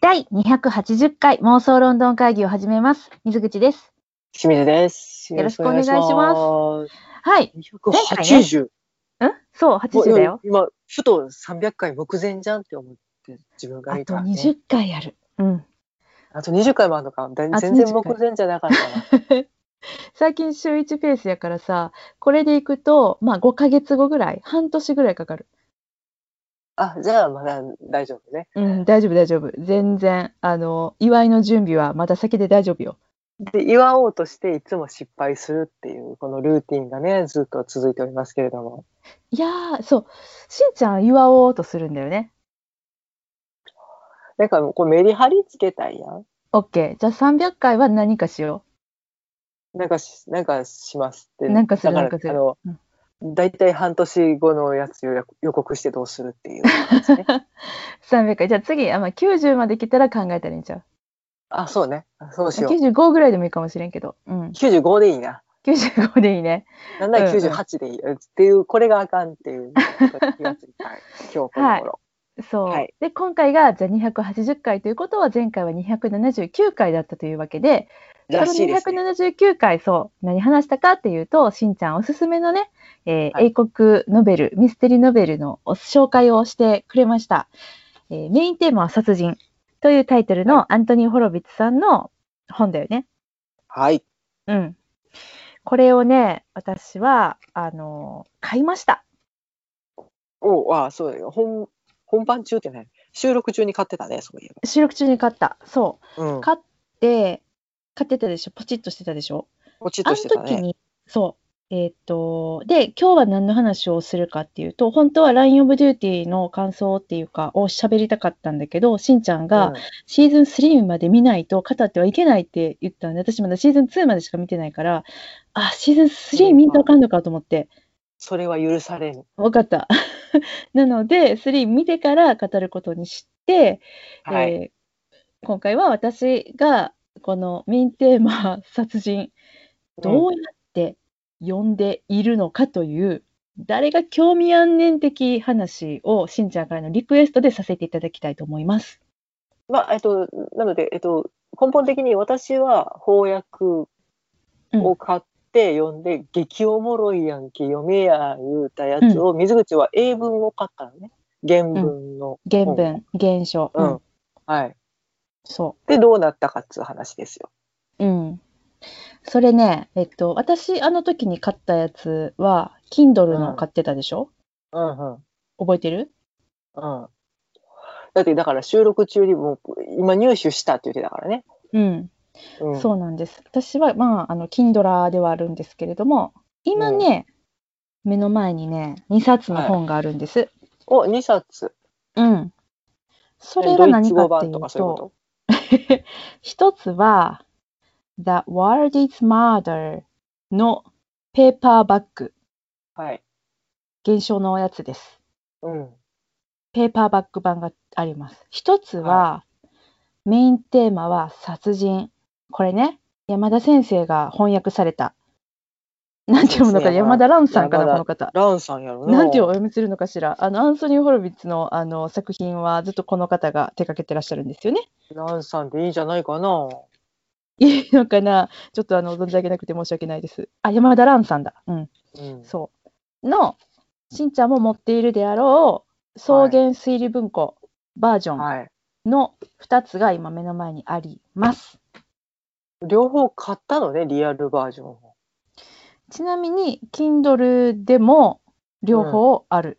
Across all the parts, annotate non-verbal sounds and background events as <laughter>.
第280回妄想ロンドン会議を始めます。水口です。清水です。よろしくお願いしますす。はい。280。ん？そう、80だよ。今、ふと300回目前じゃんって思って、自分があと見たら、ね。20回ある。うん。あと20回もあるのか。全然20回目前じゃなかったな。<laughs> 最近週1ペースやからさ、これでいくと、まあ5ヶ月後ぐらい、半年ぐらいかかる。あ、じゃあまだ大丈夫ね。うん、大丈夫大丈夫。全然、あの、祝いの準備はまだ先で大丈夫よ。で、祝おうとしていつも失敗するっていう、このルーティンがね、ずっと続いておりますけれども。いやー、そう、しんちゃん祝おうとするんだよね。なんか、こうメリハリつけたいやん。OK。じゃあ300回は何かしよなんかし、なんかしますって。なんかするだなんかするあの、うん大体半年後のやつ予予告してどうするっていう感じね。う。300回。じゃあ次、あまあ、90まで来たら考えたらいいんちゃう？あ、そうね。あそうしよう。95ぐらいでもいいかもしれんけど。うん。95でいいな。95でいいね。なんならうんうん98でいい。っていう、これがあかんっていう気がついた。<laughs> 今日この頃。そう。はいで、今回がじゃあ280回ということは、前回は279回だったというわけで、らしいですね。279回、そう、何話したかっていうと、しんちゃんおすすめのね、えーはい英国ノベル、ミステリーノベルのお紹介をしてくれました。えーメインテーマは殺人というタイトルのアントニー・ホロビッツさんの本だよね。はい。うん。これをね、私は、あのー買いました。おあ、そうだよ。本、本番中ってね、収録中に買ってたね、そういえ収録中に買った。そう。ば。うん。買って、買ってたでしょ？ポチッとしてたでしょ？ポチッあのとしてたね。時に、そう。えーっと、で、今日は何の話をするかっていうと、本当は LINE of Duty の感想っていうか、を喋りたかったんだけど、しんちゃんがシーズン3まで見ないと語ってはいけないって言ったんで、私まだシーズン2までしか見てないから、あ、シーズン3見んとあかんのかと思って、それは許されぬ。わかった。<laughs> なので、3見てから語ることにして、はい。えー今回は私がこのメインテーマ殺人どうやって読んでいるのかという、誰が興味あんねん的話をしんちゃんからのリクエストでさせていただきたいと思います。まあ、えっと、なので、えっと、根本的に私は翻訳を買って読んで、激おもろいやんけ、読めや言うたやつを、水口は英文を買ったのね。原文の。原文、原書、ううんん、はい。そで、どうなったかっつう話ですよ。う。うん。それね、えっと、私、あの時に買ったやつは、Kindle の買ってたでしょ、うんうん。覚えてる？うん。だって、だから収録中にもう、今入手したって言ってたからね。うん。うん。そうなんです。私は、まあ、あの、Kindle ではあるんですけれども、今ね、目の前にね、2冊の本があるんです。お、2冊。うん。それドイツが何かっていうかそういうこと？<laughs> 一つは、The World is Murder のペーパーバッグ、はい。現象のやつです。うん。ペーパーバッグ版があります。一つは、メインテーマは殺人。これね、山田先生が翻訳された。<laughs> なんて読むのか、山田蘭さんかな、この方。ランさんやろな。なんてお読みするのかしら？あの、アンソニー・ホロビッツのあの作品はずっとこの方が手掛けてらっしゃるんですよね。ランさんでいいんじゃないかな。いいのかな？ちょっとあの、存じ上げなくて申し訳ないです。あ、山田蘭さんだ。うん。うん。そう。の、しんちゃんも持っているであろう、草原推理文庫バージョンはい。の2つが今目の前にあります。両方買ったのね、リアルバージョンを。ちなみに、Kindle でも両方ある。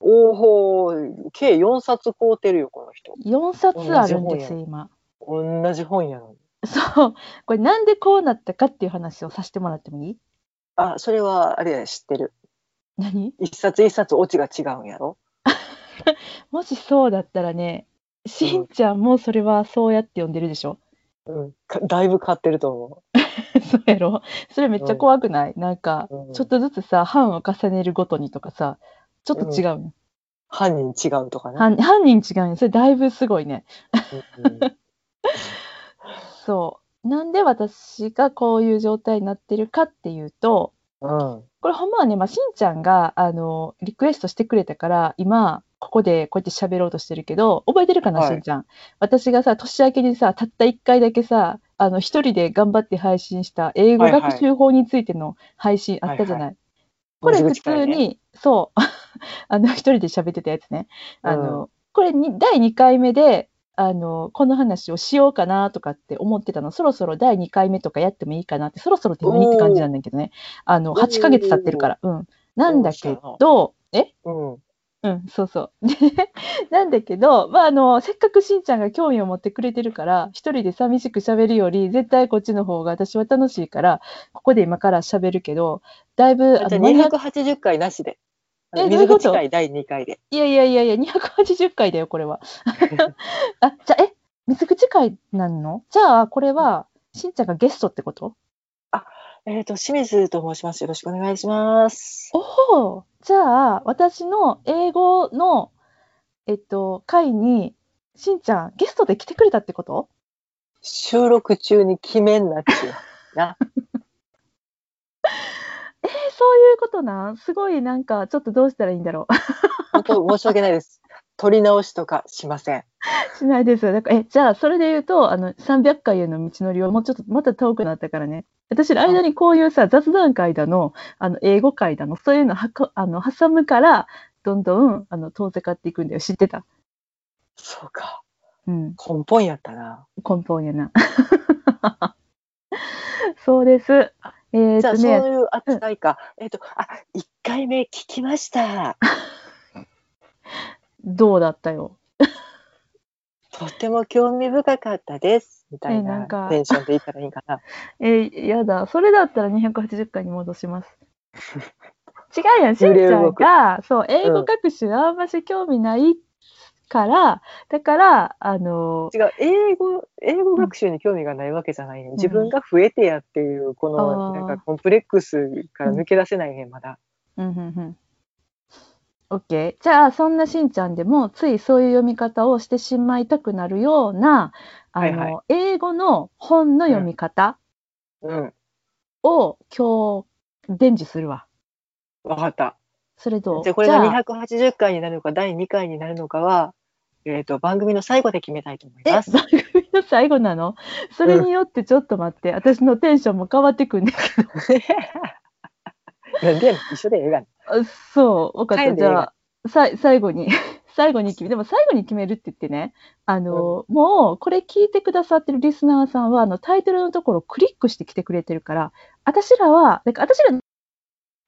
おほ計4冊買うてるよ、この人。4冊あるんです、今。同じ本やのに。そう。これなんでこうなったかっていう話をさせてもらってもいい？あ、それは、あれや、知ってる。何？一冊一冊オチが違うんやろ？<laughs> もしそうだったらね、しんちゃんもそれはそうやって呼んでるでしょ？うん。かだいぶ買ってると思そうやろ？それめっちゃ怖くない、なんか、うんちょっとずつさ、版を重ねるごとにとかさ、ちょっと違うの、う。犯人違うとかね。犯犯人違うよ。それだいぶすごいね。うん <laughs> そう。なんで私がこういう状態になってるかっていうと、うん。これほんまはね、まあ、しんちゃんが、あの、リクエストしてくれたから、今、ここでこうやって喋ろうとしてるけど、覚えてるかな、はいしんちゃん。私がさ、年明けにさ、たった1回だけさ、あの、一人で頑張って配信した英語はいはい学習法についての配信あったじゃない。これ普通に、そう、<laughs> あの、一人で喋ってたやつね。あの、これに、第2回目で、あの、この話をしようかなとかって思ってたの。そろそろ第2回目とかやってもいいかなって、そろそろって何って感じなんだけどね。あの、おー8ヶ月経ってるから。うん。なんだけど、え？うん。うん、そうそう。で <laughs> なんだけど、まあ、あの、せっかくしんちゃんが興味を持ってくれてるから、一人で寂しく喋るより、絶対こっちの方が私は楽しいから、ここで今から喋るけど、だいぶ、あのマニア280回なしで。えどういうこと？水口会第2回で。いやいやいやいや、280回だよ、これは。<laughs> あ、じゃあ、え、水口会なんの？じゃあ、これは、しんちゃんがゲストってこと？えっ、と、清水と申します。よろしくお願いします。おおじゃあ、私の英語の、えっと、会に、しんちゃん、ゲストで来てくれたってこと？収録中に決めんなっちゅう。な。<laughs> えーそういうことなん？すごいなんか、ちょっとどうしたらいいんだろ <laughs> 本当申し訳ないです。取り直しとかしません。う。しないですよ。だからえ、じゃあ、それで言うと、あの、300回への道のりをもうちょっと、また遠くなったからね。私の間にこういうさ、雑談会だの、あの、英語会だの、そういうのはかあの挟むから、どんどん、あの、遠ざかっていくんだよ。知ってた？そうか。うん。根本やったな。根本やな。<laughs> そうです。えー、じゃあ、とそうね、いう扱いか。えっ、と、あ、1回目聞きました。<laughs> どうだったよ。<laughs> とっても興味深かったです。みたいなテンションで言ったらいいかな。<laughs> えー、やだ。それだったら280回に戻します。<laughs> 違うやん。しんちゃんが、そう、英語学習あんまし興味ないから、だから、あの、違う、英語、英語学習に興味がないわけじゃないね。自分が増えてやっていう、この、なんかコンプレックスから抜け出せないね、まだ。うんうんうん。OK。じゃあ、そんなしんちゃんでも、ついそういう読み方をしてしまいたくなるような、あの、はいは英語の本の読み方うん。を今日伝授するわ。わかった。それどう？じゃあ、これがじゃあ280回になるのか、第2回になるのかは、えっ、と、番組の最後で決めたいと思いえ、ます。番組の最後なの？それによってちょっと待って、私のテンションも変わってくんねんけ <laughs> なんで一緒でええがな。ど。あそう、分かった。じゃあ、さい最後に、<laughs> 最後に決め、でも最後に決めるって言ってね、あの、もう、これ聞いてくださってるリスナーさんは、あの、タイトルのところをクリックしてきてくれてるから、私らは、なんか私ら、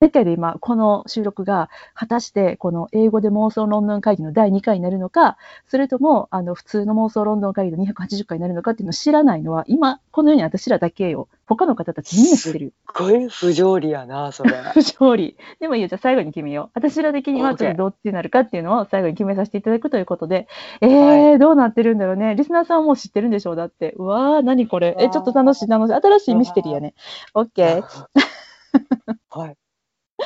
だけで今、この収録が果たして、この英語で妄想ロンドン会議の第2回になるのか、それとも、あの、普通の妄想ロンドン会議の280回になるのかっていうのを知らないのは、今、このように私らだけよ。他の方たちみんな知ってる。すっごい不条理やな、それ。<laughs> 不条理。でもいいよ、じゃあ最後に決めよう。私ら的にはちょっとどっちになるかっていうのを最後に決めさせていただくということで、えー、はどうなってるんだろうね。リスナーさんはもう知ってるんでしょうだって。うわー、何これ。え、ちょっと楽しい、楽しい。新しいミステリーやね。OK。<laughs> はい。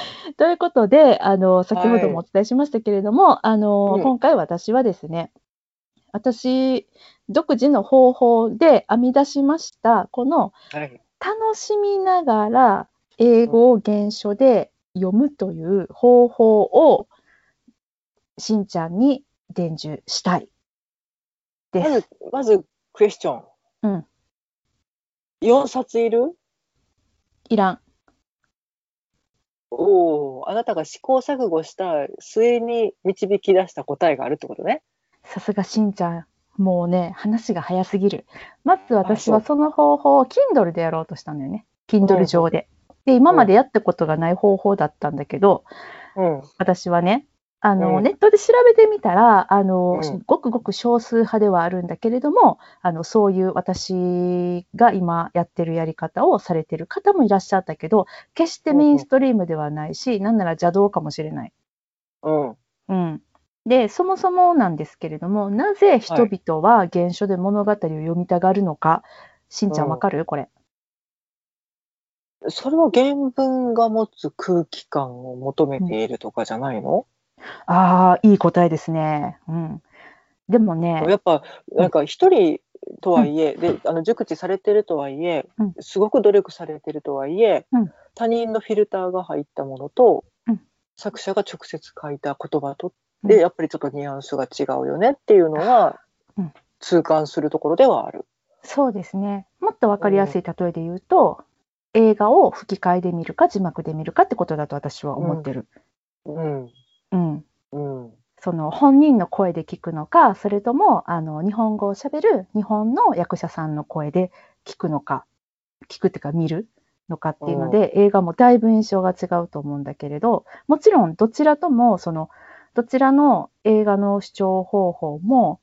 <laughs> ということで、あの、先ほどもお伝えしましたけれども、あの、うん今回私はですね、私、独自の方法で編み出しました、このはい。楽しみながら英語を原書で読むという方法をしんちゃんに伝授したいで。ますず、まず、クエスチョン。うん。4冊いる？いらん。おお、あなたが試行錯誤した末に導き出した答えがあるってことね。さすがしんちゃん。もうね、話が早すぎる。まず私あはその方法を Kindle でやろうとしたんだよね。Kindle 上で。で、今までやったことがない方法だったんだけど、うん。私はね、あの、うんネットで調べてみたら、あの、うんごくごく少数派ではあるんだけれども、あの、そういう私が今やってるやり方をされてる方もいらっしゃったけど、決してメインストリームではないし、なんなら邪道かもしれない。うん。うん。で、そもそもなんですけれども、なぜ人々は原書で物語を読みたがるのか、しんちゃんわかる？これ。それは原文が持つ空気感を求めているとかじゃないの、ああ、いい答えですね。うん。でもね、やっぱ、なんか一人、とはいえ、であの熟知されてるとはいえ、うんすごく努力されてるとはいえ、うん他人のフィルターが入ったものと、うん作者が直接書いた言葉とうんでやっぱりちょっとニュアンスが違うよねっていうのは、うん痛感するところではある。そうですね。もっとわかりやすい例えで言うと、映画を吹き替えで見るか字幕で見るかってことだと私は思ってる。うんうん。うん。その本人の声で聞くのか、それともあの日本語を喋る日本の役者さんの声で聞くのか、聞くっていうか見るのかっていうので、映画もだいぶ印象が違うと思うんだけれど、もちろんどちらともそのどちらの映画の視聴方法も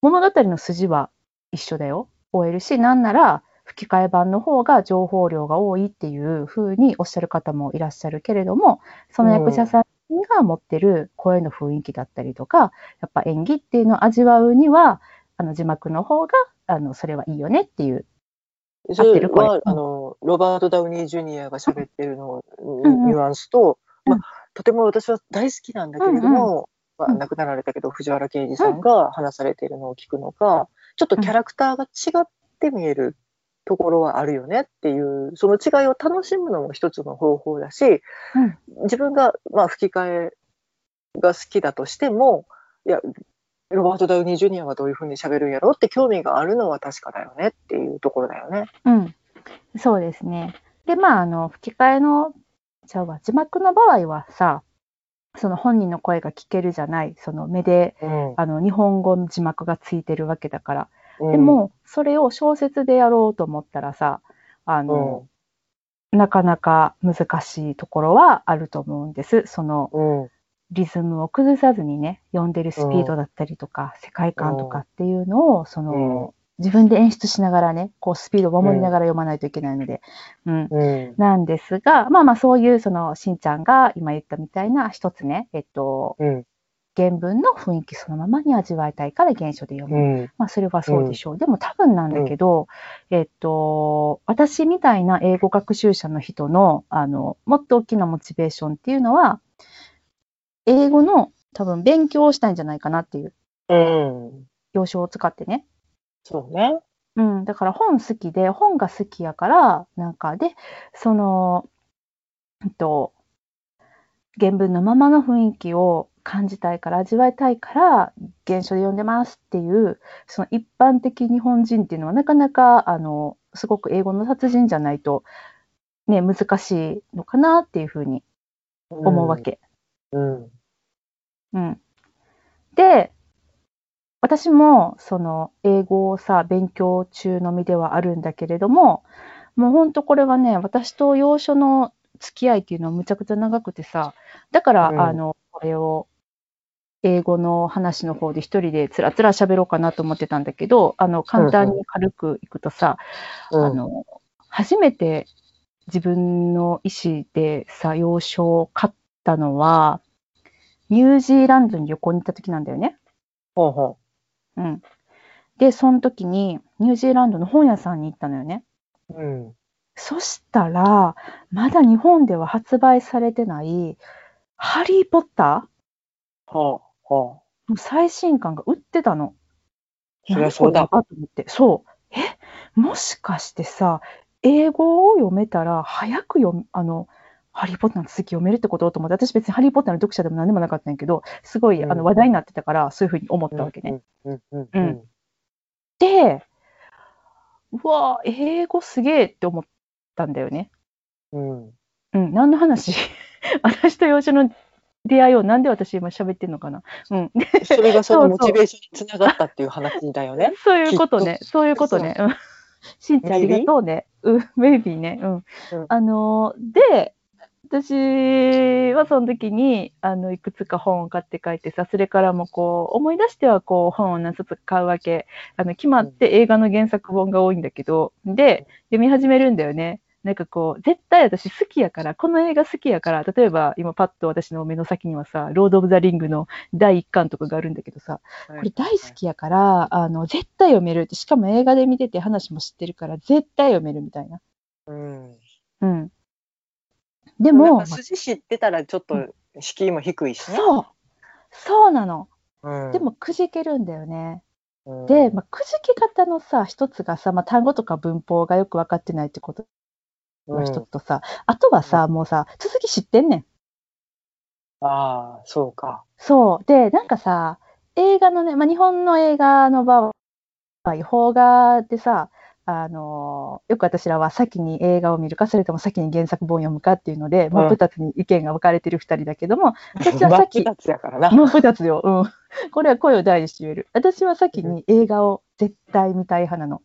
物語の筋は一緒だよ。終えるし、なんなら吹き替え版の方が情報量が多いっていうふうにおっしゃる方もいらっしゃるけれども、その役者さんが持ってる声の雰囲気だったりとか、やっぱ演技っていうのを味わうには、あの字幕の方が、あの、それはいいよねっていう。合ってるこれはあのロバート・ダウニー・ジュニアが喋ってるの、んうん。ニュアンスと、うん。まあ、とても私は大好きなんだけれども、まあ、うん。亡くなられたけど藤原啓治さんが話されているのを聞くのか、ちょっとキャラクターが違って見えるところはあるよねっていうその違いを楽しむのも一つの方法だし、自分が、まあ、吹き替えが好きだとしてもいやロバート・ダウニー・ジュニアはどういうふうに喋るんやろうって興味があるのは確かだよねっていうところだよね。うん。そうですね。で、まあ、あの、吹き替えの、じゃあ、字幕の場合はさ、その本人の声が聞けるじゃない、その目で、うんあの、日本語の字幕がついてるわけだから。うん。でも、それを小説でやろうと思ったらさ、あの、なかなか難しいところはあると思うんです。その、うん。リズムを崩さずにね、読んでるスピードだったりとか、世界観とかっていうのを、その、自分で演出しながらね、こうスピードを守りながら読まないといけないので、うん。うん。なんですが、まあまあそういう、その、しんちゃんが今言ったみたいな一つね、えっと、うん原文の雰囲気そのままに味わいたいから原書で読うむ。んまあそれはそうでしょう。でも多分なんだけど、えっと、私みたいな英語学習者の人の、あの、もっと大きなモチベーションっていうのは、英語の多分勉強をしたいんじゃないかなっていううん要所を使ってね。そうね。うん、だから本好きで、本が好きやから、なんかで、その、えっと、原文のままの雰囲気を感じたいから、味わいたいから、原書で読んでますっていう、その一般的日本人っていうのはなかなか、あの、すごく英語の達人じゃないと、ね、難しいのかなっていうふうに思うわけ。うん。うん。で、私もその英語をさ、勉強中の身ではあるんだけれども、もうほんとこれはね、私と洋書の付き合いっていうのはむちゃくちゃ長くてさ、だから、うんあの、これを英語の話の方で一人でつらつら喋ろうかなと思ってたんだけど、あの、簡単に軽くいくとさ、うんあの、初めて自分の意思でさ、洋書を買ったのは、ニュージーランドに旅行に行った時なんだよね。ほうほうん。で、その時にニュージーランドの本屋さんに行ったのよね。う。うん。そしたら、まだ日本では発売されてない、ハリー・ポッタほうほーの最新刊が売ってたの。そりゃそうだと思って。そう。え、もしかしてさ、英語を読めたら、早く読む、あの、ハリー・ポッターの続き読めるってこと？と思って、私別にハリー・ポッターの読者でも何でもなかったんやけど、すごい、うんあの話題になってたから、そういうふうに思っう。たわけね。うん。うん。う。うんんで、うわぁ、英語すげえって思ったんだよね。うん。うん、何の話？<laughs> 私と幼少の出会いをなんで私今喋ってんのかな？うん。それがそのモチベーションにつながったっていう話だよね。そういうことね。そういうことね。うん。<laughs> しんちゃんありがとうね。うん、メイビーね。うん。うんあのー、で、私はその時に、あの、いくつか本を買って帰ってさ、それからもこう、思い出してはこう、本を何冊か買うわけ。あの、決まって映画の原作本が多いんだけど、で、読み始めるんだよね。なんかこう、絶対私好きやから、この映画好きやから、例えば今パッと私の目の先にはさ、ロード・オブ・ザ・リングの第1巻とかがあるんだけどさ、ここれ大好きやから、あの、絶対読めるって、しかも映画で見てて話も知ってるから、絶対読めるみたいな。うん。うん。ででも、も、筋知ってたらちょっと敷居も低いしね。そう。そうなの。うんでも、くじけるんだよね。うんで、まあ、くじき方のさ、一つがさ、まあ、単語とか文法がよく分かってないってことが一つとさ、あとはさ、もうさ、続き知ってんねん。ああ、そうか。そう。で、なんかさ、映画のね、まあ、日本の映画の場合、邦画でさ、あのよく私らは先に映画を見るか、それとも先に原作本を読むかっていうので、真っ二つに意見が分かれてる二人だけども、<laughs> 私はさっき、二つやからな。真っ二つよ。うん。<laughs> これは声を大にして言える。私は先に映画を絶対見たい派なの。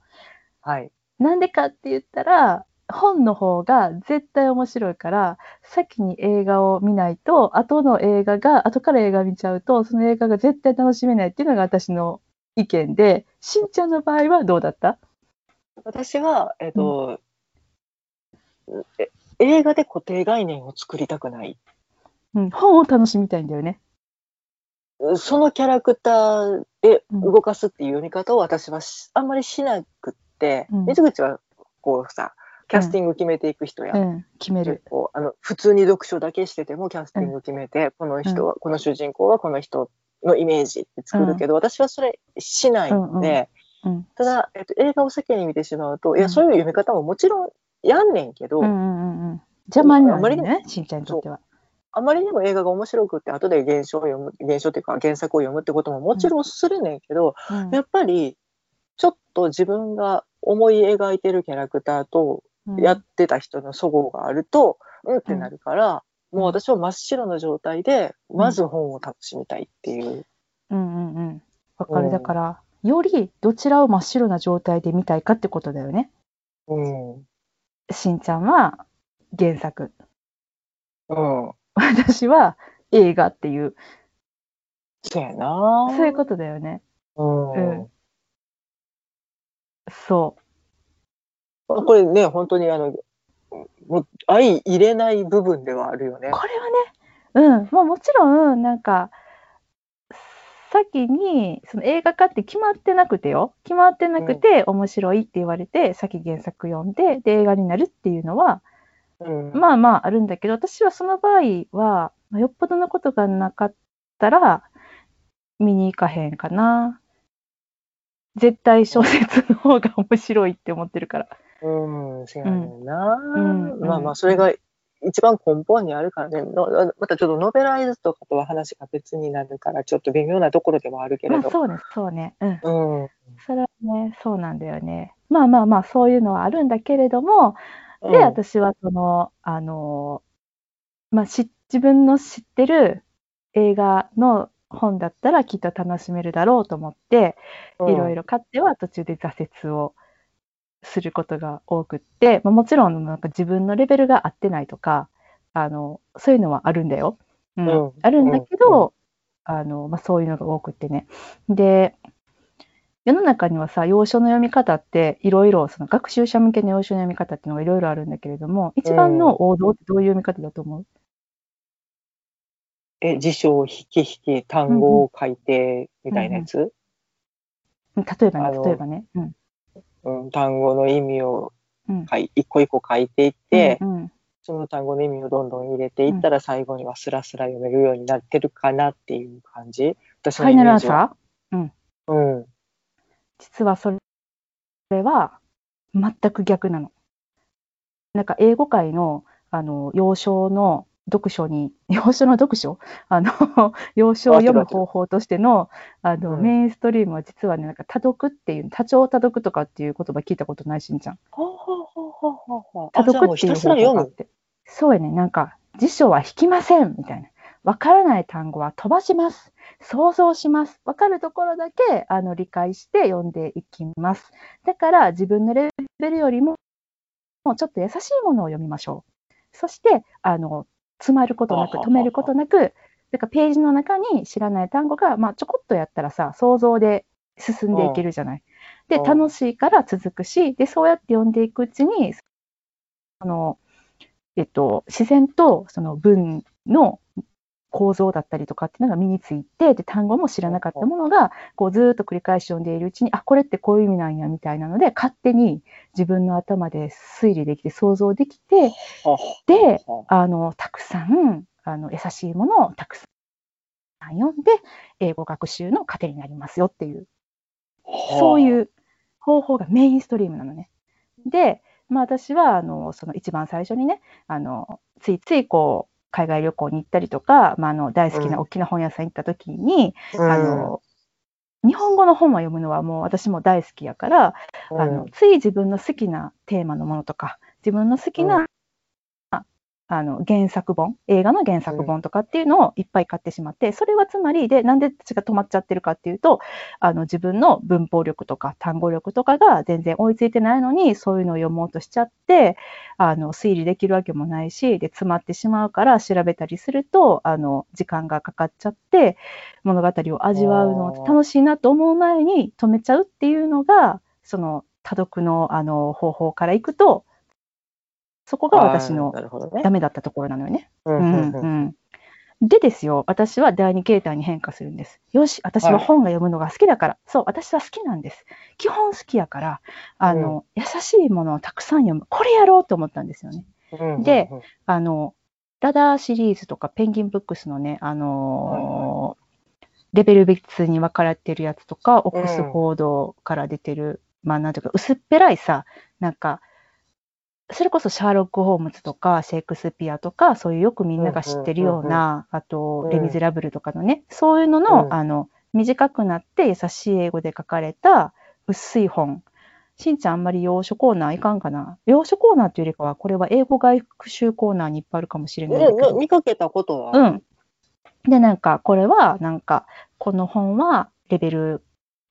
はい。なんでかって言ったら、本の方が絶対面白いから、先に映画を見ないと、後の映画が、後から映画見ちゃうと、その映画が絶対楽しめないっていうのが私の意見で、しんちゃんの場合はどうだった？私は、えっと、え映画で固定概念を作りたくない。うん、本を楽しみたいんだよね。そのキャラクターで動かすっていう読み方を私はしあんまりしなくって、うん。水口はこうさ、キャスティング決めていく人や。うん、決める。こうあの普通に読書だけしててもキャスティング決めて、この人は、この主人公はこの人のイメージって作るけど、私はそれしないので、うん、ただ、えっと、映画を先に見てしまうと、いうやん。そういう読み方ももちろんやんねんけど。邪魔になね、しんちゃんにとっては。あまりにも映画が面白くって後で原書を読む原書っていうか原作を読むってことももちろんするねんけど、うん。やっぱりちょっと自分が思い描いてるキャラクターとうんやってた人の齟齬があると、うん、ってなるから、もう私は真っ白な状態でまず本を楽しみたいっていう。うんうんうん。わかる。うんだから、よりどちらを真っ白な状態で見たいかってことだよね。うんうんしんちゃんは原作。私は映画っていう、そうやなそういうことだよね。うんうんそこれね本当にあのもう相入れない部分ではあるよねう。。これはね、うん、もうもちろん、なんか、先にその映画化って決まってなくてよ。決まってなくて面白いって言われて、先原作読んで、で、映画になるっていうのは、うんまあまああるんだけど、私はその場合は、まあよっぽどのことがなかったら、見に行かへんかな。絶対小説の方が面白いって思ってるから。うん、そうやねんな、うんまあまあ、それが一番根本にあるからね、のまたちょっとノベライズとかとは話が別になるから、ちょっと微妙なところではあるけれど。まあそうね、そうね。うん。うん。それはね、そうなんだよね。まあまあまあ、そういうのはあるんだけれども、うんで、私はその、あの、まあ、し自分の知ってる映画の本だったらきっと楽しめるだろうと思って、いろいろ買っては途中で挫折をすることが多くって、まあ、もちろんなんか自分のレベルが合ってないとか、あの、そういうのはあるんだよ。うん。うん。あるんだけど、あの、まあ、そういうのが多くってね。で、世の中にはさ、要所の読み方っていろいろ、その学習者向けの要所の読み方っていうのがいろいろあるんだけれども、一番の王道ってどういう読み方だと思う、え、辞書を引き引き、単語を書いて、みたいなやつ、うん例えばね、例えばね。うん。うん単語の意味をうん。書い一個一個書いていって、うんうんその単語の意味をどんどん入れていったら、最後にはスラスラ読めるようになってるかなっていう感じ私ファイナルアンのイメー？ジは。サーうん。実はそれは全く逆なの。なんか英語界のあの要所の読書に、要所の読書？<laughs> あの、<laughs> 要所を読む方法としてのあの、うんメインストリームは実はね、なんか多読っていう、多聴多読とかっていう言葉聞いたことないしんちゃん。ほうほうほうほうほうほう。多読っていう。方法があって。そうやね、なんか辞書は引きませんみたいな。わからない単語は飛ばします。想像します。わかるところだけあの理解して読んでいきます。だから自分のレベルよりももうちょっと優しいものを読みましょう。そして、あの、詰まることなく、止めることなく、だからページの中に知らない単語が、まあ、ちょこっとやったらさ、想像で進んでいけるじゃない。で、うん。楽しいから続くし、で、そうやって読んでいくうちに、あの、えっと、自然とその文の構造だったりとかっていうのが身について、で、単語も知らなかったものが、こうずーっと繰り返し読んでいるうちに、あ、これってこういう意味なんや、みたいなので、勝手に自分の頭で推理できて、想像できて、で、あの、たくさん、あの、優しいものをたくさん読んで、英語学習の糧になりますよっていう。そういう方法がメインストリームなのね。で、まあ私は、あの、その一番最初にね、あの、ついついこう、海外旅行に行ったりとか、まあ、あの大好きな大きな本屋さん行った時に、うん、あの日本語の本を読むのはもう私も大好きやから、うん、あのつい自分の好きなテーマのものとか自分の好きなあの原作本、映画の原作本とかっていうのをいっぱい買ってしまって、それはつまりで、なんで私が止まっちゃってるかっていうと、あの自分の文法力とか単語力とかが全然追いついてないのに、そういうのを読もうとしちゃって、あの推理できるわけもないし、で、詰まってしまうから調べたりすると、あの時間がかかっちゃって、物語を味わうの楽しいなと思う前に止めちゃうっていうのが、その多読のあの方法からいくと、そこが私のダメだったところなのよね。でですよ、私は第二形態に変化するんです。よし、私は本が読むのが好きだから、はい、そう、私は好きなんです。基本好きやから、あの、うん、優しいものをたくさん読む。これやろうと思ったんですよね。で、あの、ラダーシリーズとかペンギンブックスのね、あのー、レベル別に分かれてるやつとか、オックスフォードから出てる、まあなんていうか、薄っぺらいさ、なんか、それこそシャーロック・ホームズとかシェイクスピアとか、そういうよくみんなが知ってるような、あと、レ・ミゼラブルとかのね、そういうのの、あの、短くなって優しい英語で書かれた薄い本。しんちゃんあんまり洋書コーナーいかんかな？洋書コーナーというよりかは、これは英語学習コーナーにいっぱいあるかもしれないけど。見かけたことは？うん。で、なんか、これは、なんか、この本はレベル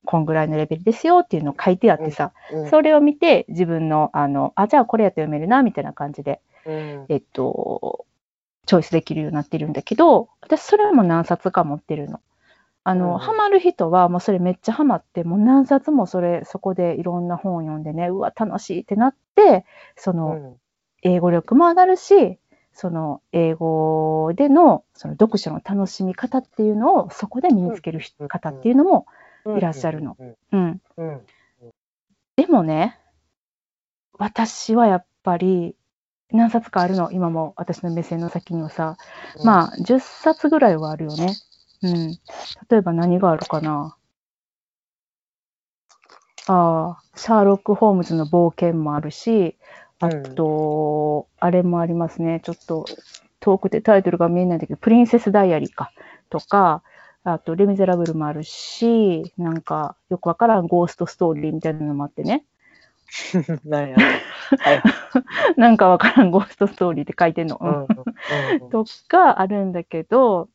こんぐらいのレベルですよっていうのを書いてあってさ、うん。うん、それを見て自分の、あの、あ、じゃあこれやって読めるな、みたいな感じで、うん、えっと、チョイスできるようになってるんだけど、私それも何冊か持ってるの。あの、うん、ハマる人はもうそれめっちゃハマって、もう何冊もそれ、そこでいろんな本を読んでね、うわ、楽しいってなって、その、英語力も上がるし、その英語でのその読書の楽しみ方っていうのをそこで身につける方っていうのもいらっしゃるの。うん。でもね、私はやっぱり何冊かあるの、今も私の目線の先にはさ、まあ10冊ぐらいはあるよね。うん。例えば何があるかな。ああ、シャーロック・ホームズの冒険もあるし、あと、うん、あれもありますね。ちょっと遠くてタイトルが見えないんだけど、プリンセス・ダイアリーか。とか、あと、レ・ミゼラブルもあるし、なんか、よくわからんゴーストストーリーみたいなのもあってね。<laughs> なんや、はい、<laughs> なんかわからんゴーストストーリーって書いてんの。うん、<laughs> とかあるんだけど、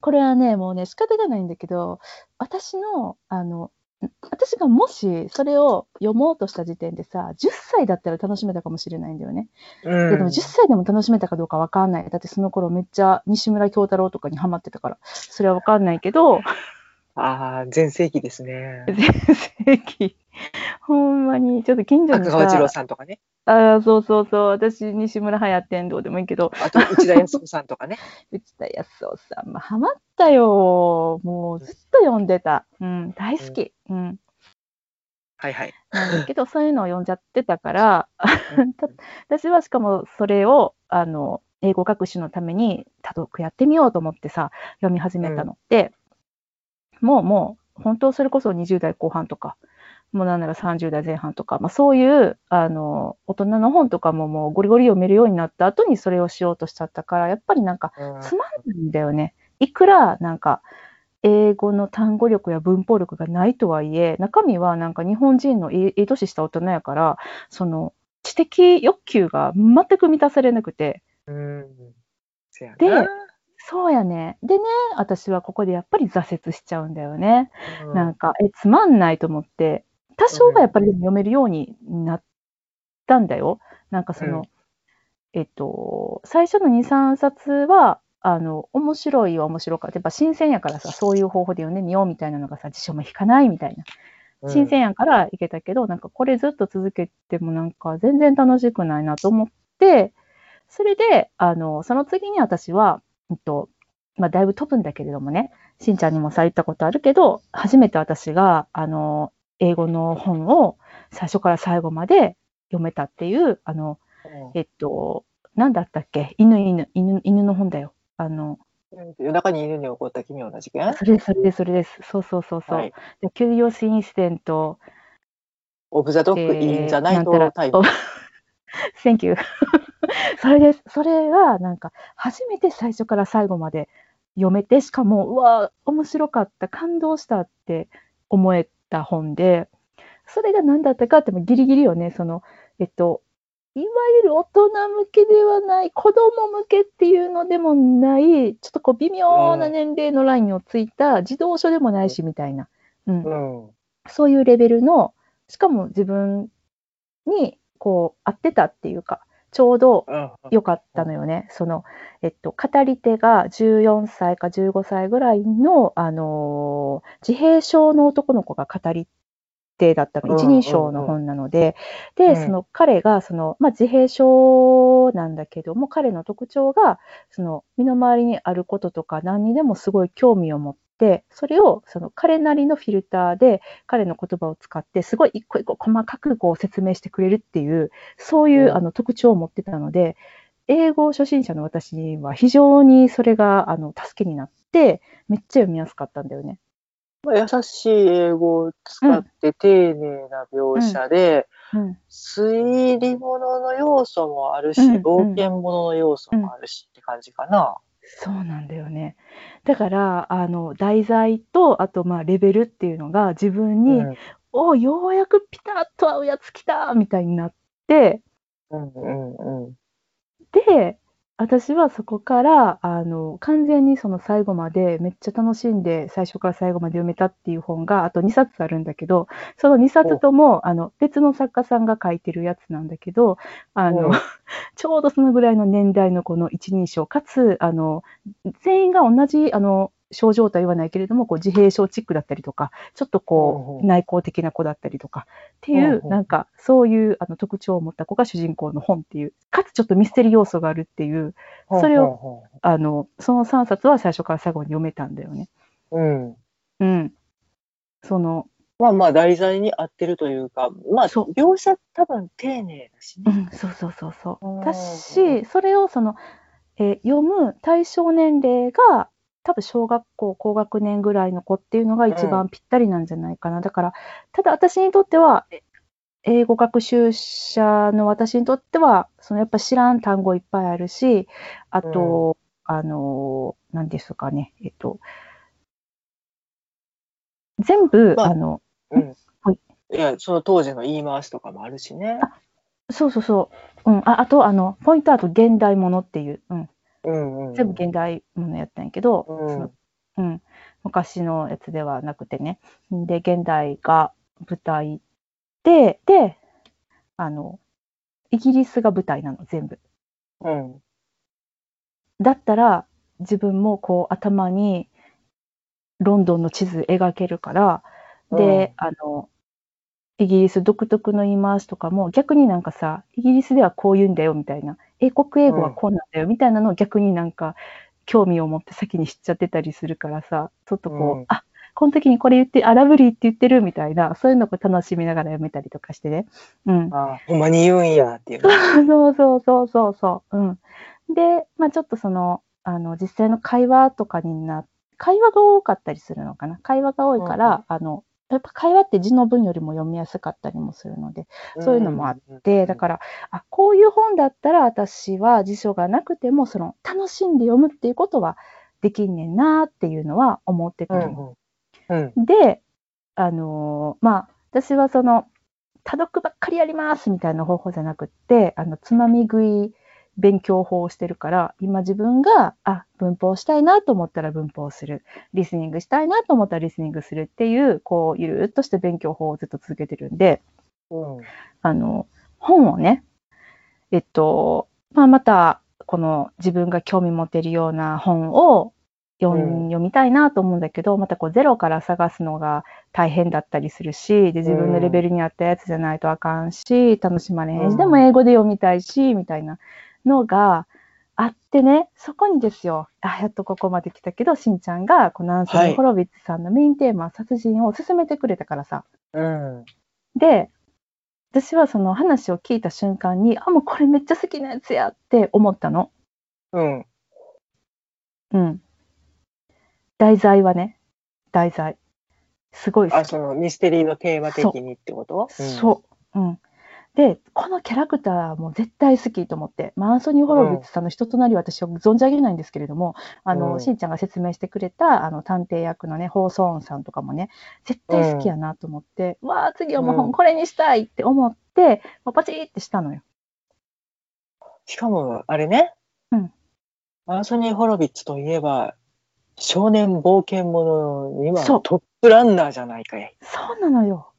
これはね、もうね、仕方がないんだけど、私の、あの、私がもしそれを読もうとした時点でさ、10歳だったら楽しめたかもしれないんだよね。うん、でも10歳でも楽しめたかどうかわかんない。だってその頃めっちゃ西村京太郎とかにハマってたから、それはわかんないけど。ああ、全盛期ですね。全盛期。<laughs> ほんまに、ちょっと近所のさ。川次郎さんとかね。ああ、そうそうそう。私、西村流行ってんどうでもいいけど。あと、内田康夫さんとかね。<laughs> 内田康夫さん、まあ、ハマったよ。もう、ずっと読んでた。うん、大好き。うん。はいはい。なんだけど、<laughs> そういうのを読んじゃってたから、私はしかもそれを、あの、英語学習のために多読やってみようと思ってさ、読み始めたので、うん、もうもう、本当それこそ20代後半とか、もうなんなら30代前半とか、まあ、そういうあの大人の本とかももうゴリゴリ読めるようになった後にそれをしようとしちゃったからやっぱりなんかつまんないんだよね。いくらなんか英語の単語力や文法力がないとはいえ中身はなんか日本人のいい年した大人やからその知的欲求が全く満たされなくて。うんでそうやね。でね、私はここでやっぱり挫折しちゃうんだよね。うん、なんか、え、つまんないと思って、多少はやっぱり読めるようになったんだよ。なんかその、うん、えっと、最初の2、3冊は、あの、面白いは面白かった。やっぱ新鮮やからさ、そういう方法で読んでみようみたいなのがさ、辞書も引かないみたいな。新鮮やからいけたけど、うん、なんかこれずっと続けてもなんか全然楽しくないなと思って、それで、あの、その次に私は、えっと、まあ、だいぶ飛ぶんだけれどもね、しんちゃんにもさ、言ったことあるけど、初めて私が、あの、英語の本を最初から最後まで読めたっていう、あの、えっと、なんだったっけ？犬、犬、犬、犬の本だよ。あの、夜中に犬に起こった奇妙な事件？それそれです、それです。そうそうそうそう。はい。で、 Curious Incident、 of the Dog in the Night-Time。<laughs> Thank you <laughs> それです。それが、なんか、初めて最初から最後まで読めて、しかも、うわ、面白かった、感動したって思えた本で、それが何だったかって、ギリギリよね、その、えっと、いわゆる大人向けではない、子供向けっていうのでもない、ちょっとこう微妙な年齢のラインをついた児童書でもないし、みたいな。うんうん。そういうレベルの、しかも自分にこう合ってたっていうか、ちょうどうん。良かったのよね。その、えっと、語り手が14歳か15歳ぐらいの、あのー自閉症の男の子が語り手だったの。うん一人称の本なので、で、うんその彼が、その、まあ、自閉症なんだけども、彼の特徴が、その、身の回りにあることとか何にでもすごい興味を持って、それを、その、彼なりのフィルターで、彼の言葉を使って、すごい一個一個細かくこう説明してくれるっていう、そういう、うん。あの特徴を持ってたので、英語初心者の私には非常にそれがあの助けになって、めっちゃ読みやすかったんだよね。まあ、優しい英語を使って丁寧な描写で、うん、推理物の要素もあるし、うん。冒険物の要素もあるしって感じかな。そうなんだよね。だから、あの、題材と、あと、まあ、レベルっていうのが自分に、うんおようやくピタッと合うやつ来たみたいになって、うんうんうん。で、私はそこから、あの、完全にその最後までめっちゃ楽しんで、最初から最後まで読めたっていう本が、あと2冊あるんだけど、その2冊とも、あの、別の作家さんが書いてるやつなんだけど、あの、う。ん <laughs> ちょうどそのぐらいの年代のこの一人称、かつ、あの、全員が同じ、あの、症状とは言わないけれども、こう自閉症チックだったりとか、ちょっとこう、内向的な子だったりとか、っていうなんか、そういうあの特徴を持った子が主人公の本っていう、かつちょっとミステリー要素があるっていう、それをあの、その3冊は最初から最後に読めたんだよね。うん。うん。その、まあまあ題材に合ってるというか、まあ描写多分丁寧だしね。うん、そうそうそうそうう。んだし、それをその、えー読む対象年齢が、多分小学校高学年ぐらいの子っていうのが一番ぴったりなんじゃないかな。だから、ただ私にとっては、え英語学習者の私にとっては、そのやっぱ知らん単語いっぱいあるし、あと、あの、何ですかね、えっと、全部、まああの、うん。はい。いや、その当時の言い回しとかもあるしね。そうそうそう、うん、ああと、あの、ポイントあと現代ものっていう、うん、うんうん。全部現代ものやったんやけど、うんそのうん、昔のやつではなくてね。で、現代が舞台で、で、あの、イギリスが舞台なの、全部。うん。だったら、自分もこう頭にロンドンの地図描けるから、で、あの、イギリス独特の言い回しとかも逆になんかさ、イギリスではこう言うんだよみたいな、英国英語はこうなんだよみたいなのを逆になんか興味を持って先に知っちゃってたりするからさ、ちょっとこう、うんあこの時にこれ言って、あ、ラブリーって言ってるみたいな、そういうのを楽しみながら読めたりとかしてね。うん。あほんまに言うんやっていうね。<laughs> そうそうそうそうそう。うん。で、まあちょっとその、あの、実際の会話とかにな、会話が多かったりするのかな。会話が多いから、あの、やっぱ会話って字の文よりも読みやすかったりもするので、そういうのもあで、だから、あ、こういう本だったら私は辞書がなくても、その、楽しんで読むっていうことはできんねんなっていうのは思ってたの。うんうん。うん。で、あのーまあ、私はその、多読ばっかりやりますみたいな方法じゃなくって、あの、つまみ食い勉強法をしてるから、今自分が、あ、文法したいなと思ったら文法する。リスニングしたいなと思ったらリスニングするっていう、こう、ゆるっとした勉強法をずっと続けてるんで、うん。あの、本をね、えっと、まあ、また、この自分が興味持てるような本を読,、うん読みたいなと思うんだけど、またこうゼロから探すのが大変だったりするし、で、自分のレベルに合ったやつじゃないとあかんし、楽しまれへんし、うんでも英語で読みたいし、みたいなのがあってね、そこにですよ、あ、やっとここまで来たけど、しんちゃんが、このアンソニー・はいホロビッツさんのメインテーマ、殺人を進めてくれたからさ、うん。で、私はその話を聞いた瞬間に、あ、もうこれめっちゃ好きなやつやって思ったの。うん。うん。題材はね、題材。すごい好あ、き。そのミステリーのテーマ的にってこと？そう。うん。で、このキャラクターも絶対好きと思って、まあ、アンソニー・ホロビッツさんの人となりは私は存じ上げないんですけれども、あの、うんしんちゃんが説明してくれた、あの、探偵役のね、ホーソーンさんとかもね、絶対好きやなと思って、わあ、次はもううんこれにしたいって思って、もうパチーってしたのよ。しかも、あれね。うんアンソニー・ホロビッツといえば、少年冒険者にはトップランナーじゃないかい。っそうなのよ。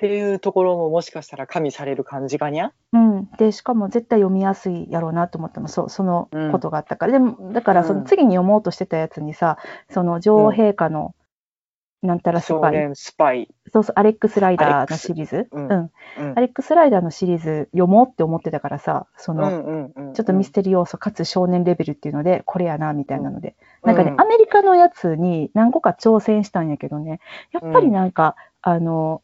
ていうところももしかしたら加味される感じかにゃ？うん、でしかも絶対読みやすいやろうなと思ったのそうそのことがあったから、でもだからそのうん。次に読もうとしてたやつにさその女王陛下のなんたらス少パイ、年スパイ。そうそうアレックス・ライダーのシリーズ、うん。うん。うん。アレックス・ライダーのシリーズ読もうって思ってたからさその、うんうんうんちょっとミステリー要素かつ少年レベルっていうのでこれやなみたいなので、なんかね、うん。アメリカのやつに何個か挑戦したんやけどね。やっぱりなんか、あの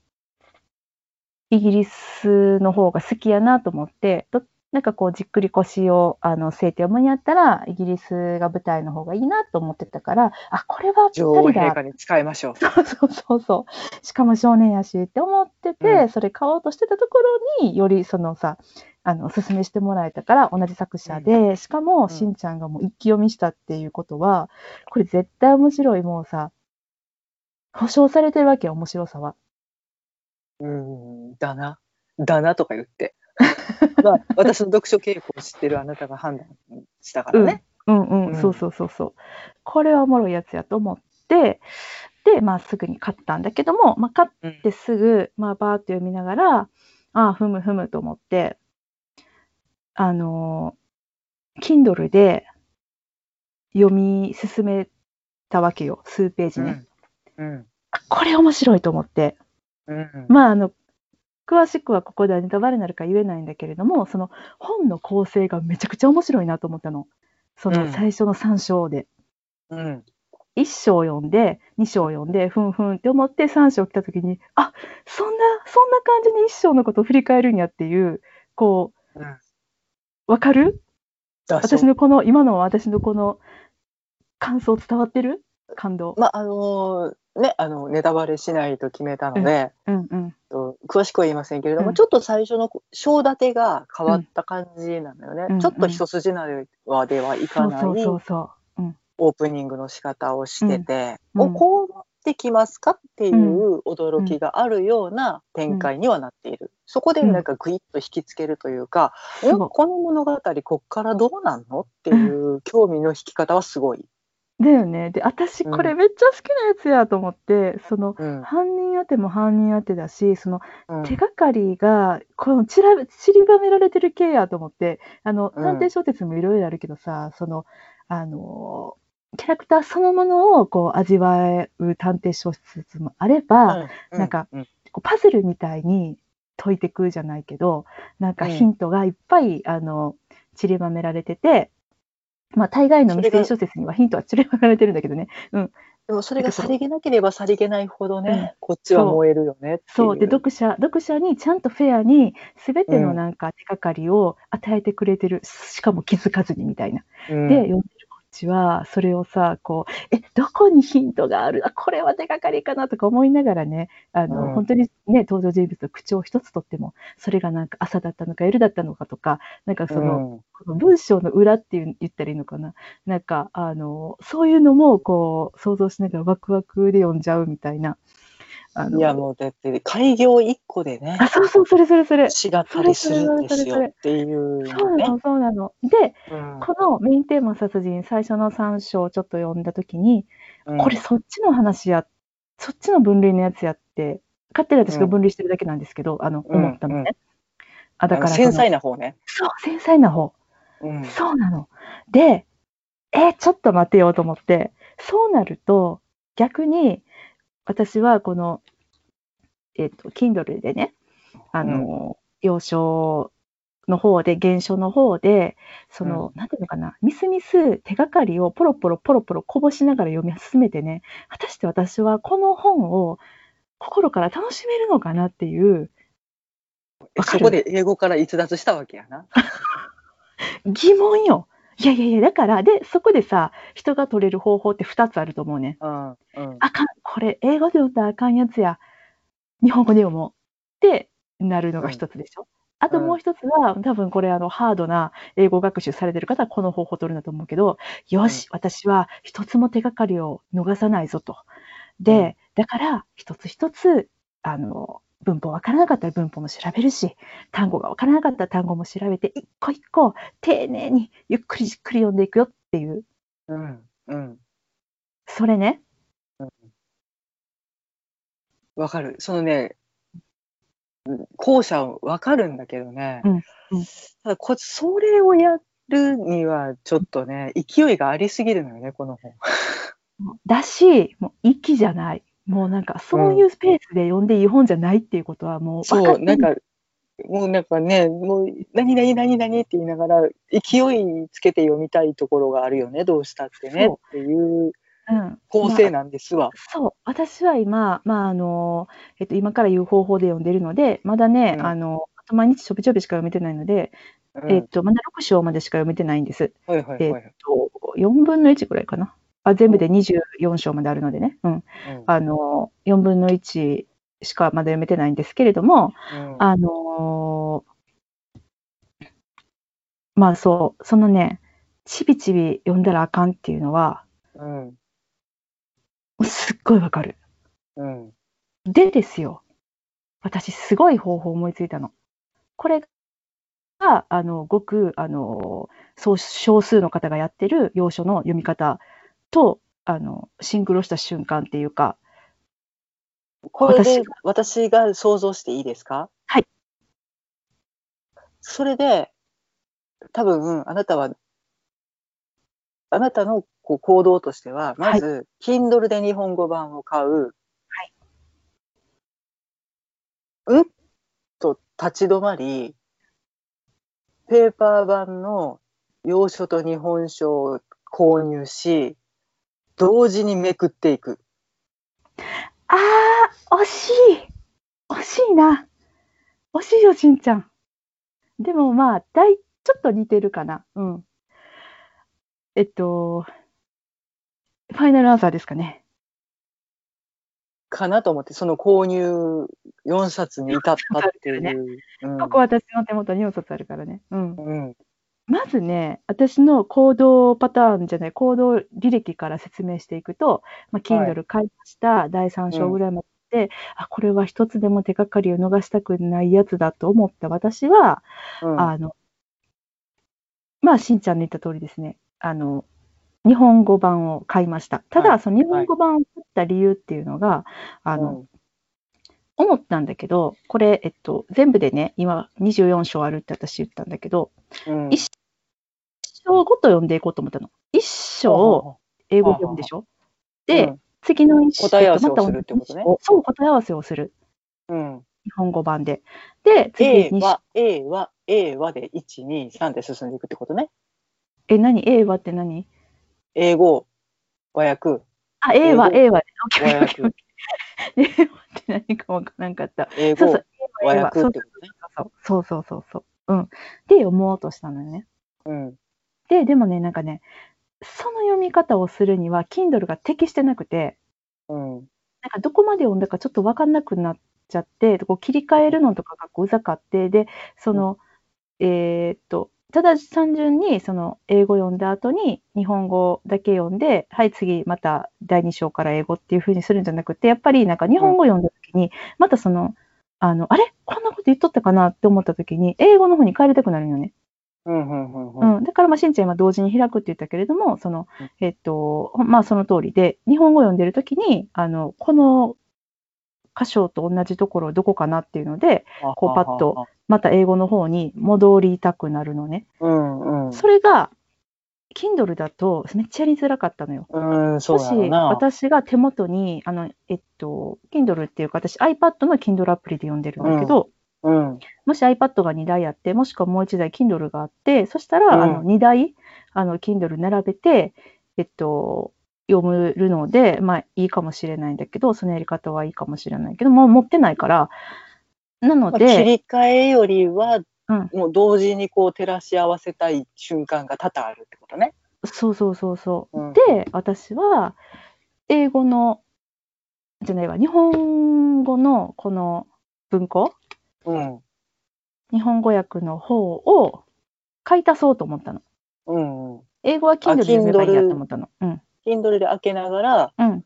イギリスの方が好きやなと思ってどなんかこうじっくり腰をあの据えて読むんやったらイギリスが舞台の方がいいなと思ってたからあこれはぴ女王ったりだ陛下に使いましょう。そうそうそうそう。しかも少年やしって思ってて、うんそれ買おうとしてたところによりそのさあのおすすめしてもらえたから同じ作者で、しかもんしんちゃんがもう一気読みしたっていうことはこれ絶対面白いもうさ保証されてるわけよ面白さは。うん、だな。だなとか言って。まあ、<laughs> 私の読書傾向を知ってるあなたが判断したからね。うんうん、うんそうそうそうそう。これはおもろいやつやと思って、で、まあすぐに買ったんだけども、まあ買うんってすぐ、まあバーっと読みながら、ああ、ふむふむと思って、あのー、Kindle で読み進めたわけよ、数ページね。うん。あこれ面白いと思って。うん。まああの、詳しくはここではネタバレになるから言えないんだけれども、その本の構成がめちゃくちゃ面白いなと思ったの。その最初の3章で。うん。1章読んで、2章読んで、ふんふんって思って3章来た時に、あそんな、そんな感じに1章のことを振り返るんやっていう、こう、うんわかる？だ私のこの、今の私のこの感想伝わってる？感動。まあ、あのーね、あの、ネタバレしないと決めたので、うんうん。と詳しくは言いませんけれども、うんちょっと最初の章立てが変わった感じなのよね。うんちょっと一筋縄ではいかない。オープニングの仕方をしてて、うんうんおこうなってきますかっていう驚きがあるような展開にはなっている。そこでなんかグイッと引きつけるというか、そうんこの物語こっからどうなんのっていう興味の引き方はすごい。だよね。で、私これめっちゃ好きなやつやと思って、その、うん。犯人当ても犯人当てだし、そのうん。手がかりがこの散ら散りばめられてる系やと思ってあのうん。探偵小説もいろいろあるけどさ、そのあのキャラクターそのものをこう味わう探偵小説もあれば、うなんかうん。こうパズルみたいに解いてくじゃないけどなんかうん。ヒントがいっぱい、あの散りばめられてて。まあ、大概のミステリー小説にはヒントは散りばめられてるんだけどね。うん。でもそれがさりげなければさりげないほどね、うんこっちは燃えるよね。そう。で、読者、読者にちゃんとフェアに全てのなんか手がかりを与えてくれてる。しかも気づかずにみたいな。うんで、読んでるちは、それをさ、こう、え、どこにヒントがある？あ、これは手がかりかなとか思いながらね、あの、うん本当にね、登場人物の口調一つとっても、それがなんか朝だったのか夜だったのかとか、なんかその、この文章の裏っていう言ったらいいのかな？なんか、あの、そういうのも、こう、想像しながらワクワクで読んじゃうみたいな。あのいやもうだって開業一個でねあ、そうそう、それそれそれ。違ったりするんですよっていうのね。そうなの、そうなの。で、うんこのメインテーマ殺人、最初の3章をちょっと読んだときに、これそっちの話や、そっちの分類のやつやって、勝手に私が分類してるだけなんですけど、あの、うん思ったのね。あ、だから繊細な方ね。そう、繊細な方。うんそうなの。で、え、ちょっと待てよと思って、そうなると、逆に、私はこの、えっ、と、Kindle でね、あの、要所の方で、原書の方で、その、なんていうのかな、みすみす手がかりをポロポロポロポロこぼしながら読み進めてね、果たして私はこの本を心から楽しめるのかなっていうそこで英語から逸脱したわけやな。疑問よ。いやいやいや、だから、で、そこでさ、人が取れる方法って2つあると思うね。うんうんあかん、これ、英語で読んだらあかんやつや。日本語で読もう。ってなるのが一つでしょ。あともう一つは、多分これ、あの、ハードな英語学習されてる方はこの方法を取るんだと思うけど、よし、私は一つも手がかりを逃さないぞと。で、だから、一つ一つ、あの、文法わからなかったら文法も調べるし、単語がわからなかったら単語も調べて、一個一個丁寧にゆっくりじっくり読んでいくよっていう、うんうんそれね。わかる。そのね、うん後者わかるんだけどね。うんうんただこ、それをやるにはちょっとね、勢いがありすぎるのよね、この本。だし、もう息じゃない。もうなんか、そういうスペースで読んでいい本じゃないっていうことはもう分かそう、ってるなんか、もうなんかね、もう、何々何々って言いながら、勢いつけて読みたいところがあるよね、どうしたってね、そっていううん、構成なんですわ。そう、私は今、まあ、あの、えっと、今から言う方法で読んでるので、まだね、うんあの、あと毎日ちょびちょびしか読めてないので、うんえっと、まだ6章までしか読めてないんです。はいはいはい。えっと、4分の1ぐらいかな。あ、全部で24章まであるのでね。うん。うんあの、4分の1しかまだ読めてないんですけれども、うんあのーまあそう、そのね、ちびちび読んだらあかんっていうのは、うんすっごいわかる。うんでですよ、私すごい方法思いついたの。これが、あの、ごく、あの、そう少数の方がやってる要所の読み方と、あの、シンクロした瞬間っていうか、これで私私が想像していいですか？はい。それで、多分、あなたは、あなたのこう行動としては、まず、Kindle で日本語版を買う。はい。うん？と立ち止まり、ペーパー版の洋書と日本書を購入し、同時にめくっていく。あー、惜しい惜しいな惜しいよ、しんちゃん。でもまあ、だい、ちょっと似てるかな。うん。えっと、ファイナルアンサーですかね。かなと思って、その購入4冊に至ったっていう。うんここ私の手元に4冊あるからね。うん。うんまずね、私の行動パターンじゃない、行動履歴から説明していくと、まあ、はい。Kindle 買いました、第3章ぐらいまで、あ、これは一つでも手がかりを逃したくないやつだと思った。私は、うん。あの、まあ、しんちゃんの言った通りですね。あの、日本語版を買いました。ただ、はい。その日本語版を買った理由っていうのが、あの、思ったんだけど、これ、えっと、全部でね、今24章あるって私言ったんだけど、うん。一章ごと読んでいこうと思ったの。一章を英語で読むでしょ？で、うん。次の一章答え合わせをするってことね。そう、答え合わせをする。うん、日本語版で。で、次 A に、は、A は、A はで1、2、3で進んでいくってことね。え、何 ?A はって何？英語、和訳、あ、A は、英 A は。和訳、<laughs> A はって何かわからんかった。英語そうそう、和訳ってことね。そうそうそうそうそう。うん。で、読もうとしたのよね。うん。で、でもね、なんかね、その読み方をするには、Kindle が適してなくて、うん。なんかどこまで読んだかちょっと分かんなくなっちゃって、こう切り替えるのとかがこううざかって、で、その、えーっと、ただ単純にその英語読んだ後に日本語だけ読んで、はい、次また第2章から英語っていう風にするんじゃなくて、やっぱりなんか日本語読んだ時に、またその、あの、あれ？こんなこと言っとったかなって思った時に、英語の方に帰りたくなるよね。うん。うん。うん。うん。うん、だから、まあ、しんちゃん今同時に開くって言ったけれども、そのうん、えっと、まあ、その通りで、日本語読んでるときに、あの、この箇所と同じところどこかなっていうので、こうパッと。また英語の方に戻りたくなるのね。うん。うん。それが、Kindle だとめっちゃやりづらかったのよ。うん、そうもし。私が手元に、あの、えっと、Kindle っていうか、私 iPad の Kindle アプリで読んでるんだけど、うん。もし iPad が2台あって、もしくはもう1台 Kindle があって、そしたら、うんあの2台、あの Kindle 並べて、えっと、読むので、まあいいかもしれないんだけど、そのやり方はいいかもしれないけど、もう持ってないから、なのまあ、切で、り替えよりは、うん。もう同時にこう照らし合わせたい瞬間が多々あるってことね。そうそうそうそう。うんで、私は、英語の、じゃないわ、日本語のこの文庫、うん。日本語訳の方を買い足そうと思ったの。うん。うん。英語は Kindle で読めばいいやと思ったの。うん。Kindle で開けながら、うん。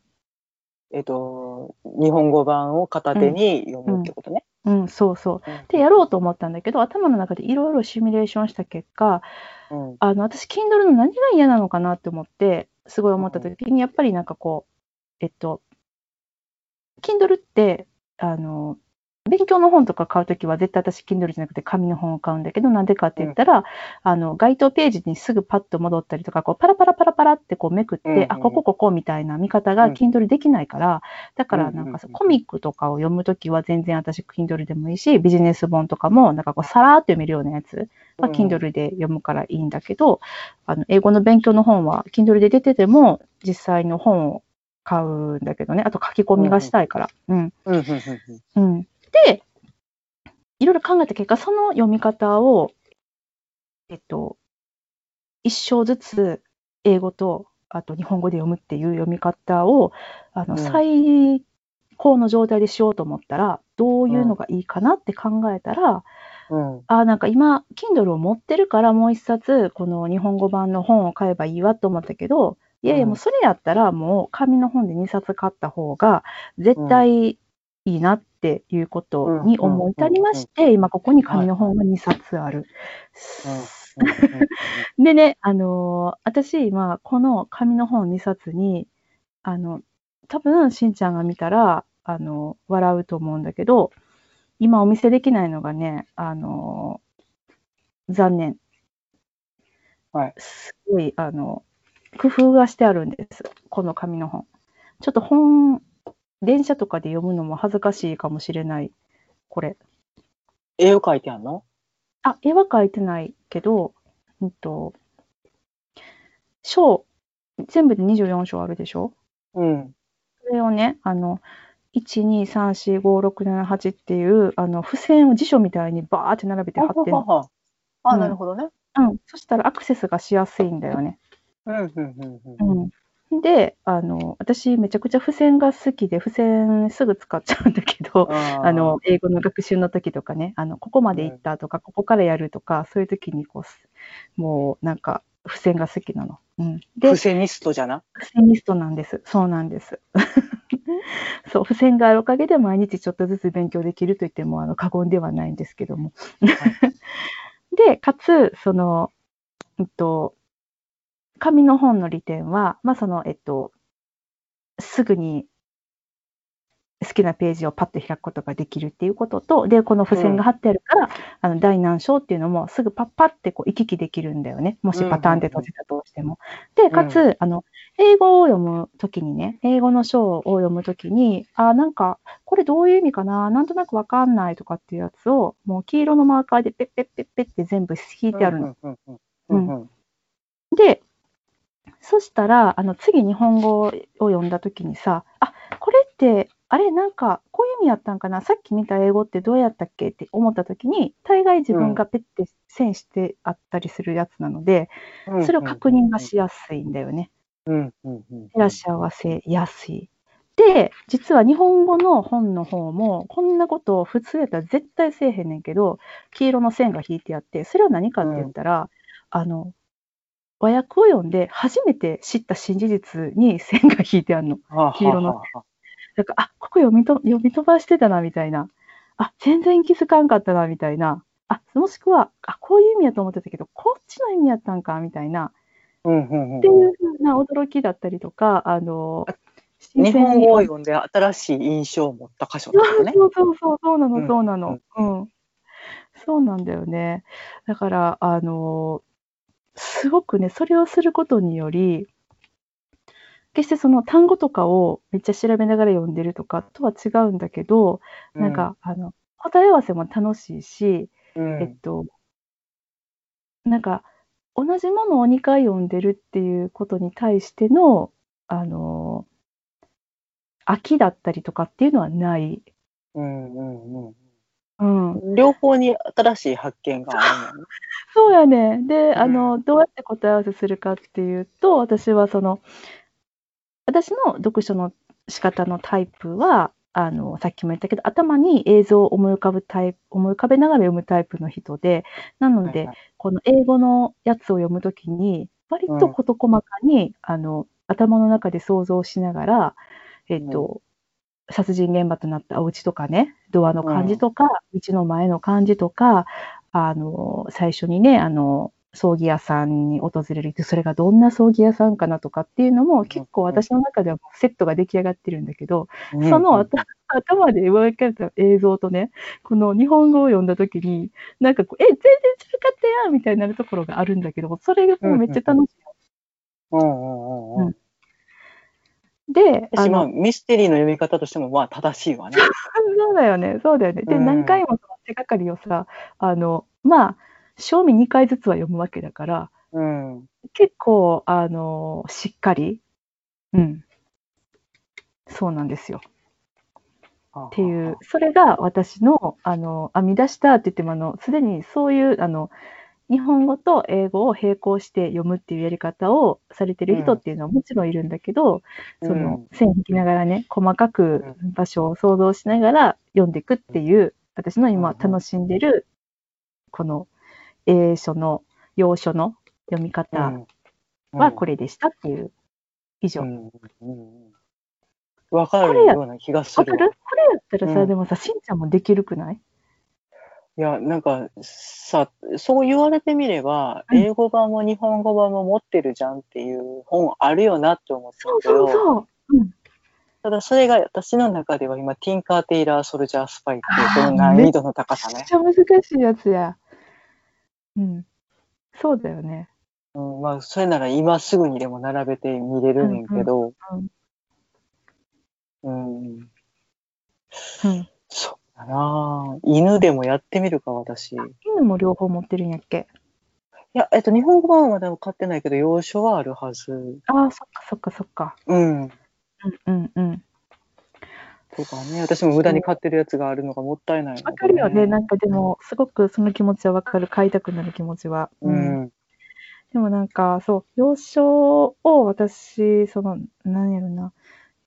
えっと、日本語版を片手に読むってことね。うん、そうそう。うんで、やろうと思ったんだけど、頭の中でいろいろシミュレーションした結果、うん。あの、私、Kindle の何が嫌なのかなって思って、すごい思った時に、やっぱりなんかこう、えっと、Kindle って、あの、勉強の本とか買うときは絶対私 Kindle じゃなくて紙の本を買うんだけど、なんでかって言ったら、あの、該当ページにすぐパッと戻ったりとか、こう、パラパラパラパラってこうめくって、うんうんあ、ここここみたいな見方がうん Kindle できないから、だからなんかそううんうんうんコミックとかを読むときは全然私 Kindle でもいいし、ビジネス本とかもなんかこうさらーっと読めるようなやつは Kindle で読むからいいんだけど、あの、英語の勉強の本は Kindle で出てても実際の本を買うんだけどね、あと書き込みがしたいから。うん。うん。うん。うん。うん。で、いろいろ考えた結果、その読み方を、えっと、一章ずつ英語と、あと日本語で読むっていう読み方を、あの、うん。最高の状態でしようと思ったら、どういうのがいいかなって考えたら、うん。あ、なんか今、Kindle を持ってるからもう一冊、この日本語版の本を買えばいいわと思ったけど、いやいや、うん。もうそれやったらもう紙の本で2冊買った方が絶対いいなっていうことに思い至りまして、今ここに紙の本が2冊ある。でね、あのー私今この紙の本2冊に、あの、多分しんちゃんが見たら、あの、笑うと思うんだけど、今お見せできないのがね、あのー残念。はいすごい、あの、工夫がしてあるんです。この紙の本。ちょっと本、電車とかで読むのも恥ずかしいかもしれない。これ。絵を描いてあんの？あ、絵は描いてないけど、うんと、章、全部で24章あるでしょ？うん。それをね、あの、1、2、3、4、5、6、7、8っていう、あの、付箋を辞書みたいにバーって並べて貼ってんの。はあ、うんなるほどね。うん。そしたらアクセスがしやすいんだよね。うん。うん。うん。うん。うん。で、あの、私めちゃくちゃ付箋が好きで、付箋すぐ使っちゃうんだけど、ああの、英語の学習の時とかね、あの、ここまで行ったとか、ここからやるとか、そういう時にこうす、もうなんか、付箋が好きなの。うん。でフ、セニストじゃな？付箋リストなんです。そうなんです。<laughs> そう、付箋があるおかげで毎日ちょっとずつ勉強できると言っても、あの、過言ではないんですけども。<laughs> で、かつ、その、うんと、紙の本の利点は、まあ、その、えっと、すぐに好きなページをパッと開くことができるっていうことと、で、この付箋が貼ってあるから、あの、第何章っていうのもすぐパッパってこう行き来できるんだよね。もしパターンで閉じたとしても。で、かつ、あの、英語を読むときにね、英語の章を読むときに、あ、なんか、これどういう意味かな？なんとなくわかんないとかっていうやつを、もう黄色のマーカーでペッペッペッペッって全部引いてあるの。うん。うん。うん。うん。で、そしたら、あの、次日本語を読んだときにさ、あ、これって、あれ、なんか、こういう意味やったんかなさっき見た英語ってどうやったっけって思ったときに、大概自分がペッて線してあったりするやつなので、うん。それを確認がしやすいんだよね。うん。うん。うん。照らし合わせやすい。で、実は日本語の本の方も、こんなことを普通やったら絶対せえへんねんけど、黄色の線が引いてあって、それは何かって言ったら、あの、和訳を読んで初めて知った新事実に線が引いてあるの。はあ黄色のはあはだから、あ、ここ読みと読み飛ばしてたな、みたいな。あ、全然気づかんかったな、みたいな。あ、もしくは、あ、こういう意味やと思ってたけど、こっちの意味やったんか、みたいな。あ。うん。うん。っていうふうな驚きだったりとか、あの、新日本語を読んで新しい印象を持った箇所だよね。そうそうそう、そうなの、うんそうなの。うん。そうなんだよね。だから、あの、すごくね、それをすることにより、決してその単語とかをめっちゃ調べながら読んでるとかとは違うんだけど、なんか、あの、答え合わせも楽しいし、うん、えっと、なんか、同じものを2回読んでるっていうことに対しての、あの、飽きだったりとかっていうのはない。うんうんうんうん。両方に新しい発見があるのね。<laughs> そうやね。で、あうの、どうやって答え合わせするかっていうと、私はその、私の読書の仕方のタイプは、あの、さっきも言ったけど、頭に映像を思い浮かぶタイプ、思い浮かべながら読むタイプの人で、なのではいはい、この英語のやつを読むときに、割と事細かに、あの、頭の中で想像しながら、えっと、殺人現場となったお家とかね、ドアの感じとか、道の前の感じとか、あの、最初にね、あの、葬儀屋さんに訪れるって、それがどんな葬儀屋さんかなとかっていうのも結構私の中ではセットが出来上がってるんだけど、うん。そのうん頭頭で描かれた映像とね、この日本語を読んだときに、なんかこう、え、全然違かったやんみたいになるところがあるんだけど、それがもうめっちゃ楽しうんうんうんうんうん。い。で、あ私、まあ、の、ミステリーの読み方としても、まあ、正しいわね。<laughs> そうだよね、そうだよね。で、うん何回もその手がかりをさ、あの、まあ、賞味2回ずつは読むわけだから、うん。結構、あの、しっかり、うん。そうなんですよ。っっていう、それが私の、あの、編み出したって言っても、あの、すでにそういう、あの、日本語と英語を並行して読むっていうやり方をされてる人っていうのはもちろんいるんだけど、その、線引きながらね、細かく場所を想像しながら読んでいくっていう、私の今楽しんでる、この、英書の、洋書の読み方はこれれでしたっていう、以上。うん。うん。わかるような気がする。わ。わかる？これやったらさ、うん。でもさ、しんちゃんもできるくない？いや、なんかさ、そう言われてみれば、うん英語版も日本語版も持ってるじゃんっていう本あるよなって思ってそうるけど、そうそう。うん。ただそれが私の中では今、ティンカー・テイラー・ソルジャー・スパイっていうこの難易度の高さねめっ。ちゃ難しいやつや。うん。そうだよね。うん、まあ、それなら今すぐにでも並べて見れるねんけど、うんうん、うん。そうだなぁ犬でもやってみるか、私。い犬も両方持ってるんやっけ？や、えっと、日本語版はまだ買ってないけど、洋書はあるはず。ああ、そっかそっかそっか。うん。うんうんうん。とかね、私も無駄に買ってるやつがあるのがもったいないので、わかるよね。なんかでも、すごくその気持ちはわかる。買いたくなる気持ちは。う。ん。でもなんか、そう、洋書を私、その、なんやろな。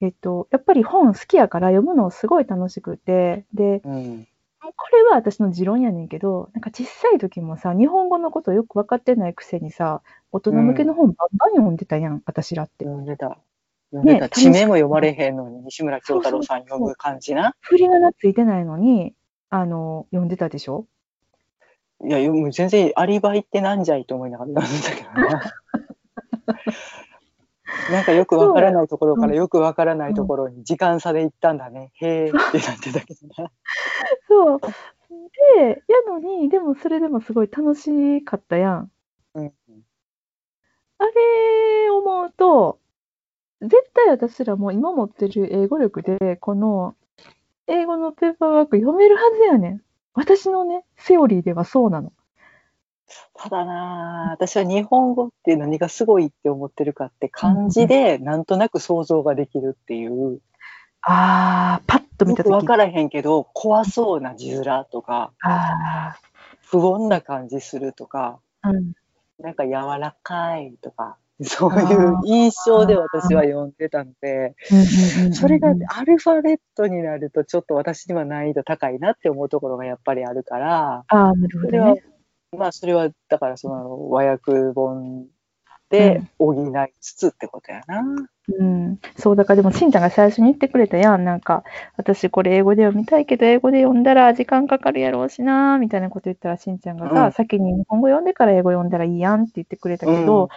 えっと、やっぱり本好きやから読むのすごい楽しくて、で、うん。これは私の持論やねんけど、なんか小さい時もさ、日本語のことよく分かってないくせにさ、大人向けの本バンバン読んでたやん、私らって。読んでた。読んでた。ね地名も読まれへんのに、西村京太郎さん読む感じな。振り仮名ついてないのに、あの、読んでたでしょ？いや、読む全然アリバイってなんじゃいと思いながら読んでたけどな。<laughs> なんかよくわからないところからよくわからないところに時間差で行ったんだね。へーってなってたけどな。そう。で、やのに、でもそれでもすごい楽しかったやん。うん。あれ思うと、絶対私らも今持ってる英語力で、この英語のペーパーワーク読めるはずやねん。私のね、セオリーではそうなの。ただなぁ、私は日本語って何がすごいって思ってるかって漢字でなんとなく想像ができるっていう、あー、パッと見よたとき。くわからへんけど怖そうな字面とかあ不穏な感じするとかー、うん。なんか柔らかいとかそういう印象で私は読んでたのでうんうんうんうんそれがアルファベットになるとちょっと私には難易度高いなって思うところがやっぱりあるからああ、なるほそれはどね。まあそれはだからその和訳本で補いつつってことやな。うん。そう、だからでも、しんちゃんが最初に言ってくれたやん。なんか、私これ英語で読みたいけど、英語で読んだら時間かかるやろうしな、みたいなこと言ったら、しんちゃんがさ、うん先に日本語読んでから英語読んだらいいやんって言ってくれたけうんど、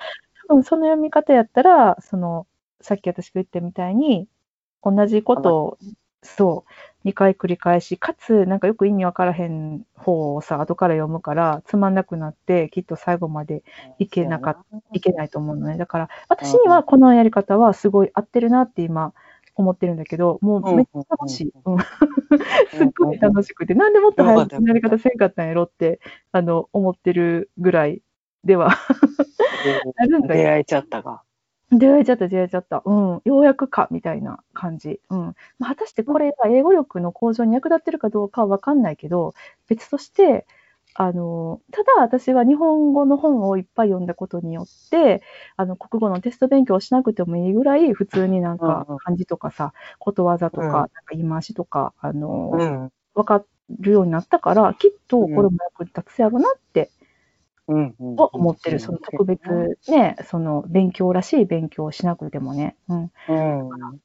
多分その読み方やったら、その、さっき私が言ったみたいに、同じことを、そう、2回繰り返し、かつ、なんかよく意味わからへん方をさ、後から読むから、つまんなくなって、きっと最後までいけなかったいけないと思うのね。だから、私にはこのやり方はすごい合ってるなって今思ってるんだけど、もうめっちゃ楽しい。うん <laughs> すっごい楽しくて、なんでもっと早くやり方せんかったんやろって、あの、思ってるぐらいでは <laughs> あるんだよ。出会えちゃったが。出会えちゃった、出会えちゃった。うん。ようやくか、みたいな感じ。うん。まあ、果たしてこれが英語力の向上に役立ってるかどうかはわかんないけど、別として、あの、ただ私は日本語の本をいっぱい読んだことによって、あの、国語のテスト勉強をしなくてもいいぐらい、普通になんか漢字とかさ、ことわざとか、うんなんか言い回しとか、あの、うん。わかるようになったから、きっとこれも役に立つやろなってうん。うん。は思ってる。その特別ね、その勉強らしい勉強をしなくてもね。うん。うん。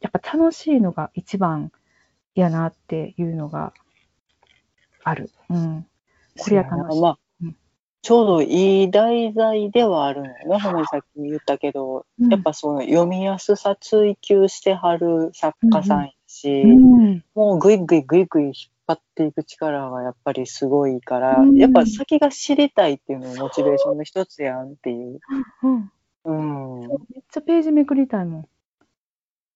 やっぱ楽しいのが一番やなっていうのがある。うん。これは楽しい。まあうん、ちょうどいい題材ではあるのよね。ほんさっきも言ったけど、うんやっぱその読みやすさ追求してはる作家さんやし、うん、もうぐいぐいぐいぐい引っ張っていく力がやっぱりすごいから、うんやっぱ先が知りたいっていうのもモチベーションの一つやんっていう。うん。うん。いめっちゃページめくりたいもん。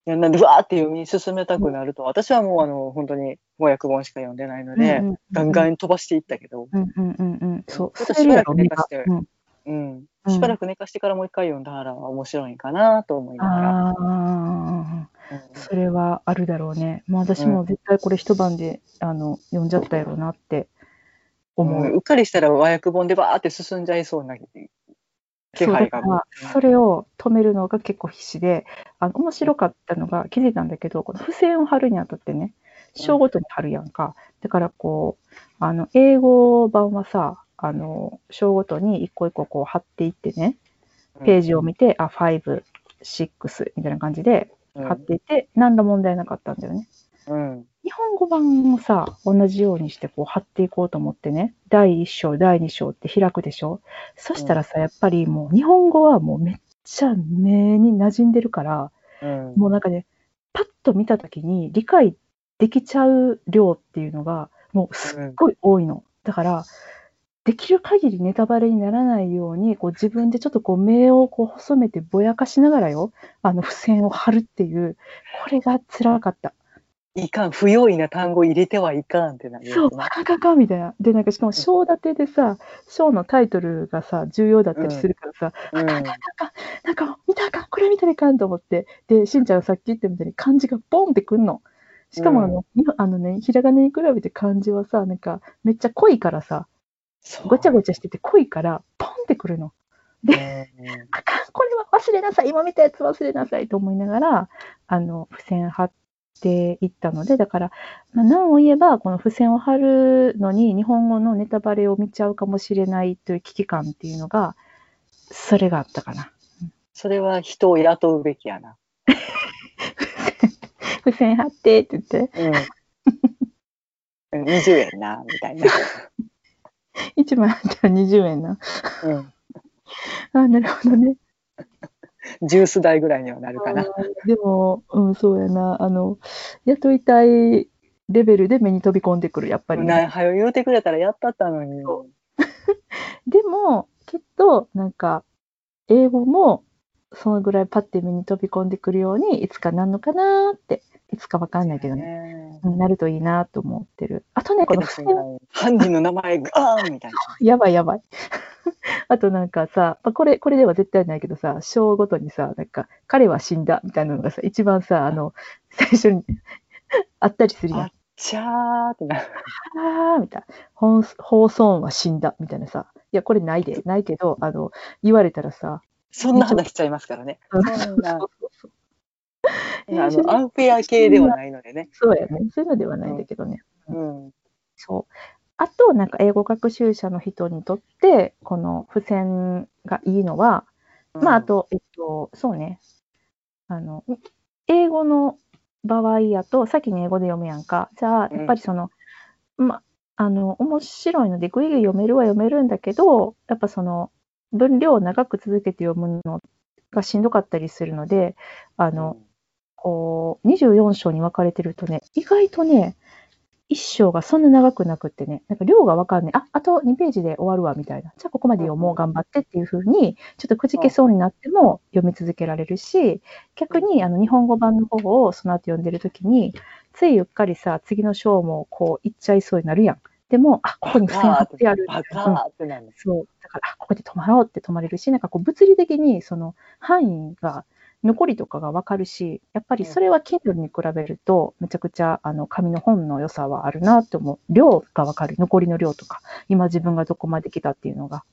やなんで、わーって読み進めたくなると、私はもうあの、本当に翻訳本しか読んでないので、うんうんガンガン飛ばしていったけど、うんうんうんしばらく寝かしてうんうん。うんしばらく寝かしてからもう一回読んだら面白いんかなと思いながら。それはあるだろうね。もう私も絶対これ一晩で、あの読んじゃったやろうなって思う。うんうっかりしたら和訳本でバーって進んじゃいそうな気配が。から、それを止めるのが結構必死で、あの面白かったのが気づいたんだけど、この付箋を貼るにあたってね、章ごとに貼るやんか。だからこう、あの、英語版はさ、あの、章ごとに一個一個こう貼っていってね、ページを見て、あ、5、6みたいな感じでうん貼っていて、何ら問題なかったんだよね。うん。日本語版もさ、同じようにしてこう貼っていこうと思ってね、第1章、第2章って開くでしょそしたらさ、やっぱりもう日本語はもうめっちゃ目に馴染んでるから、うん。もうなんかね、パッと見たときに理解できちゃう量っていうのが、もうすっごい多いの。だから、できる限りネタバレにならないように、こう自分でちょっとこう目をこう細めてぼやかしながらよ、あの付箋を貼るっていう、これが辛かった。いかん、不用意な単語入れてはいかんってなるやつそう、なカカカみたいな。で、なんかしかも章立てでさ、章のタイトルがさ、重要だったりするからさ、うん。なんか、見たかん、これ見たらいかんと思って。で、しんちゃんがさっき言ったみたいに漢字がボンってくんの。しかもあの、にあのね、ひらがなに比べて漢字はさ、なんか、めっちゃ濃いからさ、ごちゃごちゃしてて濃いから、ポンってくるの。うんあかん、これは忘れなさい、今見たやつ忘れなさいと思いながら、あの、付箋貼っていったので、だから、まあ、何を言えば、この付箋を貼るのに日本語のネタバレを見ちゃうかもしれないという危機感っていうのが、それがあったかな。それは人を雇うべきやな。<laughs> 付箋貼ってって言って、うん。20円な、みたいな。<laughs> 1枚あったら20円な。うん。あ、なるほどね。ジュース代ぐらいにはなるかな。でも、うん、そうやな。あの、雇いたいレベルで目に飛び込んでくる、やっぱりね、なはよ言うてくれたらやったったのに。そ <laughs> でも、きっと、なんか、英語も、そのぐらいパッて目に飛び込んでくるように、いつかなんのかなーって、いつかわかんないけどね、ねうんなるといいなと思ってる。あとね、この犯人の名前 <laughs> ガーンみたいな。やばいやばい。<laughs> あとなんかさ、まあこれ、これでは絶対ないけどさ、章ごとにさ、なんか、彼は死んだみたいなのがさ、一番さ、あの、最初にあったりするやんあ。チャーってなる。あーみたいな。放放送音は死んだみたいなさ。いや、これないで、ないけど、あの、言われたらさ、そんな話しちゃいますからね。あのアンフェア系ではないのでね。そうやね。そういうのではないんだけどね。うん。そう。あと、なんか英語学習者の人にとって、この付箋がいいのは、まあ、あと、えっと、そうね。あの、英語の場合やと、先に英語で読むやんか。じゃあ、やっぱりその、ま、あの、面白いので、ぐいぐい読めるは読めるんだけど、やっぱその、分量を長く続けて読むのがしんどかったりするので、あの、こう、24章に分かれてるとね、意外とね、1章がそんな長くなくってね、なんか量が分かんない。あ、あと2ページで終わるわ、みたいな。じゃあここまで読もう、頑張ってっていう風に、ちょっとくじけそうになっても読み続けられるし、逆にあの日本語版の方をその後読んでるときに、ついうっかりさ、次の章もこう、行っちゃいそうになるやん。でも、あ、ここに付箋貼ってある。バカうん。そう。だから、あここで止まろうって止まれるし、なんかこう物理的にその範囲が、残りとかがわかるし、やっぱりそれは Kindle に比べると、めちゃくちゃあの紙の本の良さはあるなって思う。量がわかる。残りの量とか、今自分がどこまで来たっていうのが。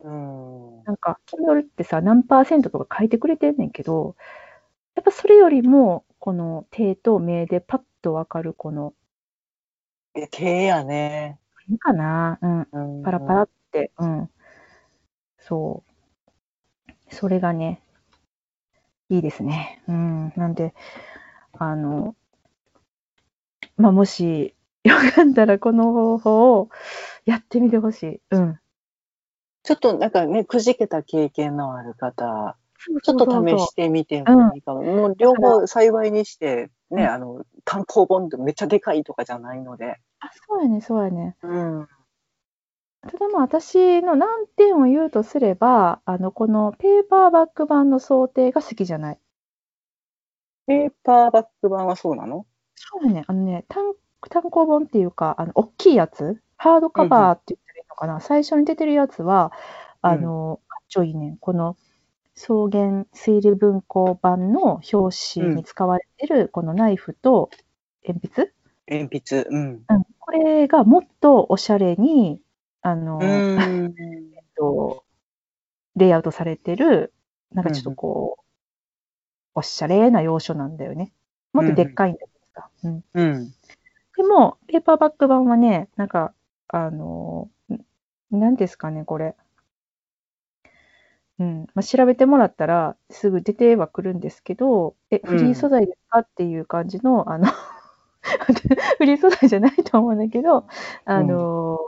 うん。なんか、Kindle ってさ、何パーセントとか書いてくれてんねんけど、やっぱそれよりも、この手と目でパッとわかる、この、え、手やね。いいかなうん。うんパラパラって、うん。そう。それがね、いいですね。うん。なんで、あの、まあ、もし、よかったらこの方法をやってみてほしい。うん。ちょっとなんかね、くじけた経験のある方、ちちょっと試してみてもいいかも。もう両方幸いにして、ね、うんあの、単行本ってめっちゃでかいとかじゃないので。あ、そうやね、そうやね。うん。ただまあ私の難点を言うとすれば、あの、このペーパーバック版の想定が好きじゃない。ペーパーバック版はそうなの？そうやね。あのね、単単行本っていうか、あの、大きいやつ、ハードカバーって言ったらいいのかな、最初に出てるやつは、あの、かっちょいいねん。この草原推理文庫版の表紙に使われてる、このナイフと鉛筆、鉛筆。うん。うん、これがもっとおしゃれに、あの、うん。<laughs> えっと、レイアウトされてる、なんかちょっとこう、おしゃれな洋書なんだよね。もっとでっかいんだけどさ。うんうん。でも、ペーパーバック版はね、なんか、あの、んなんですかね、これ。うん。まあ、調べてもらったら、すぐ出てはくるんですけど、え、フリー素材ですかっていう感じの、あの、<laughs> フリー素材じゃないと思うんだけど、あの、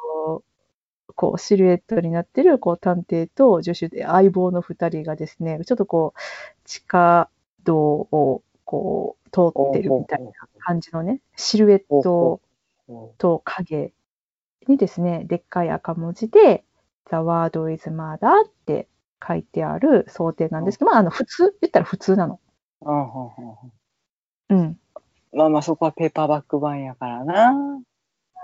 こう、シルエットになってる、こう、探偵と助手で相棒の二人がですね、ちょっとこう、地下道を、こう、通ってるみたいな感じのね、シルエットと影にですね、でっかい赤文字で、The word is murder って書いてある想定なんですけど、まあ、あの、普通、言ったら普通なの。うん。まあまあそこはペーパーバック版やからな。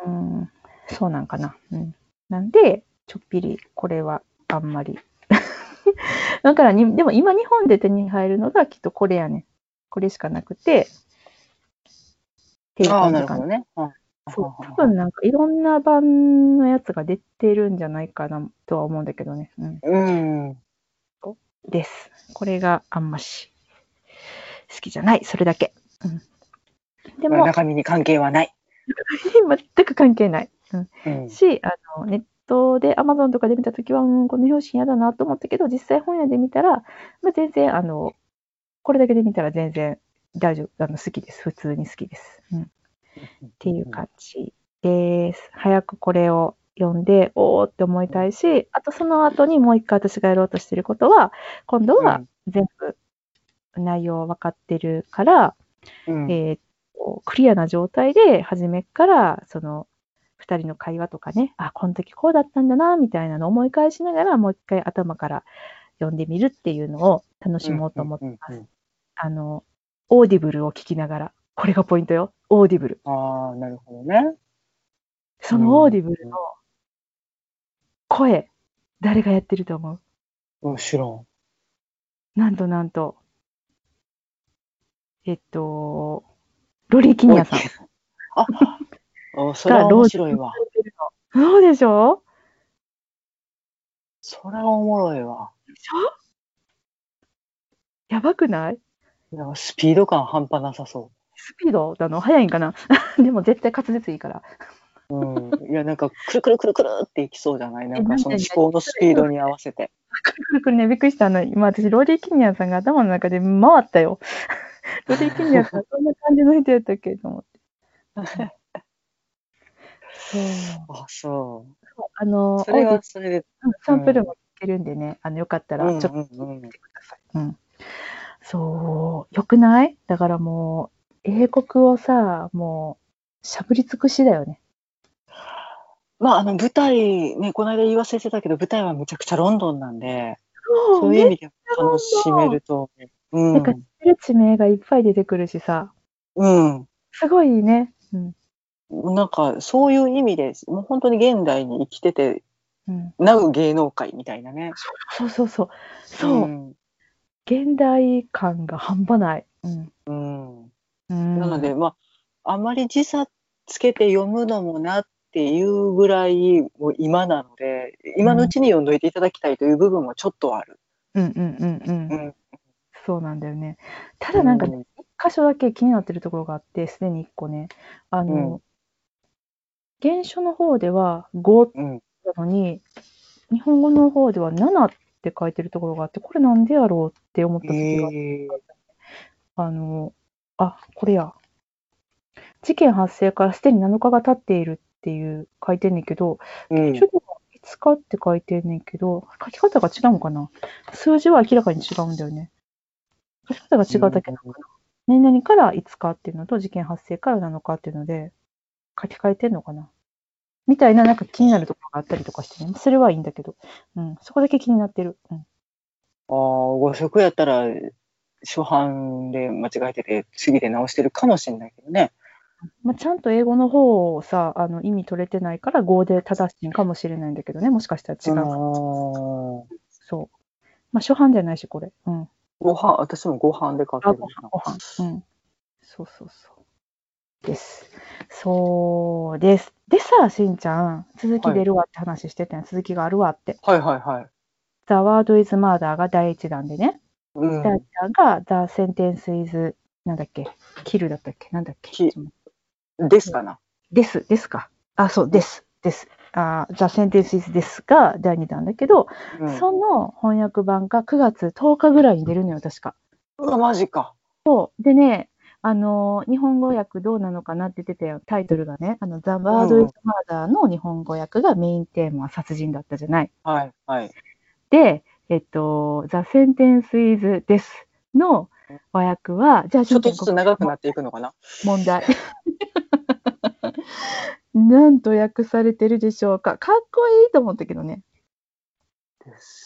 うん、そうなんかな。うん。なんで、ちょっぴり、これはあんまり。<laughs> だからに、でも今日本で手に入るのがきっとこれやね。これしかなくて、っていう。ね。うんそう、多分なんかいろんな版のやつが出てるんじゃないかなとは思うんだけどね。うん。うん。です。これがあんまし好きじゃない。それだけ。うん。でも、まあ中身に関係はない。全く関係ない。うん。うん。し、あの、ネットで Amazon とかで見たときは、うん、この表紙嫌だなと思ったけど、実際本屋で見たら、まあ、全然、あの、これだけで見たら全然大丈夫、あの、好きです。普通に好きです。うん。っていう感じです。早くこれを読んで、おーって思いたいし、あとその後にもう一回私がやろうとしてることは、今度は全部内容分かってるから、うん。えークリアな状態で、初めっから、その、二人の会話とかね、あ、この時こうだったんだな、みたいなのを思い返しながら、もう一回頭から読んでみるっていうのを楽しもうと思ってます。うんうんあの、オーディブルを聞きながら、これがポイントよ。オーディブル。ああ、なるほどね。そのオーディブルの声、誰がやってると思う？もちろなんとなんと、えっと、ロリー・キニアさん。あ、あそれは面白いわ。そうでしょ？それはおもろいわ。でしょ？やばくない？なんかスピード感半端なさそスピードなの？速いんかな？<laughs> でも絶対滑舌いいから。う。うん。いや、なんか、くるくるくるくるっていきそうじゃない？なんか、その思考のスピードに合わせて。くるくるくるね、びっくりした。あの、今私、ローリー・キニアさんが頭の中で回ったよ。<laughs> ローリー・キニアさん、<laughs> そんな感じの人やったっけ？と思って。そう。あ、そあの、う。それはそれで。うんサンプルも聞けるんでね、あの、よかったら、ちょっとうんうんうん見てください。うん。そう、よくない？だからもう、英国をさ、もう、しゃぶり尽くしだよね。まあ、あの、舞台、ね、この間言わせてたけど、舞台はめちゃくちゃロンドンなんで、そういう意味で楽しめると。うん。なんか知ってる地名がいっぱい出てくるしさ、うん。すごいね。うん。なんか、そういう意味で、もう本当に現代に生きてて、うん。なう芸能界みたいなね。そうそうそう。そう。ん現代感が半端ない。うん。うんうん、なので、まあ、あまり時差つけて読むのもなっていうぐらい、もう今なので、今のうちに読んどいていただきたいという部分もちょっとある。うんうんうんうん。うんそうなんだよね。ただなんか、うん一箇所だけ気になってるところがあって、すでに一個ね。あの、原書の方では5うん。なのに、日本語の方では7って書いてるところがあって、これなんでやろうって思った時が、えーあの、あ、これや。事件発生からすでに7日が経っているっていう書いてんねんけど、うん書では5日って書いてんねんけど、書き方が違うのかな？数字は明らかに違うんだよね。書き方が違うだけなのかな、何々から5日っていうのと、事件発生から7日っていうので、書き換えてんのかな？みたいな、なんか気になるところがあったりとかしてね。それはいいんだけど。うん。そこだけ気になってる。うん。ああ、誤植やったら、初版で間違えてて、次で直してるかもしれないけどね。まあ、ちゃんと英語の方をさ、あの、意味取れてないから、語で正しいんかもしれないんだけどね。もしかしたら違うか。あーそう。まあ、初版じゃないし、これ。うん。ご飯、私もご飯で買ってあ、るご飯、ご飯。うん。そうそうそう。です。そうです。でさ、しんちゃん、続き出るわって話してたやん。続きがあるわって。はいはいはい。The Word is Murder が第一弾でね。うん第二弾が The Sentence is なんだっけ？Kill だったっけ？なんだっけ？きですかな。です、ですか？あ、そう、です、です。あ The Sentence is ですが第二弾だけど、うんその翻訳版が9月10日ぐらいに出るのよ、確か。うわ、マジか。そう。でね、あのー日本語訳どうなのかなって言ってたよ。タイトルがね、あの、The Word is Murder の日本語訳がメインテーマは殺人だったじゃない。はいはい。で、えっと、The Sentence is ですの和訳は、じゃあちょっとずつ長くなっていくのかな？問題。<laughs> なんと訳されてるでしょうか。かっこいいと思ったけどね。です。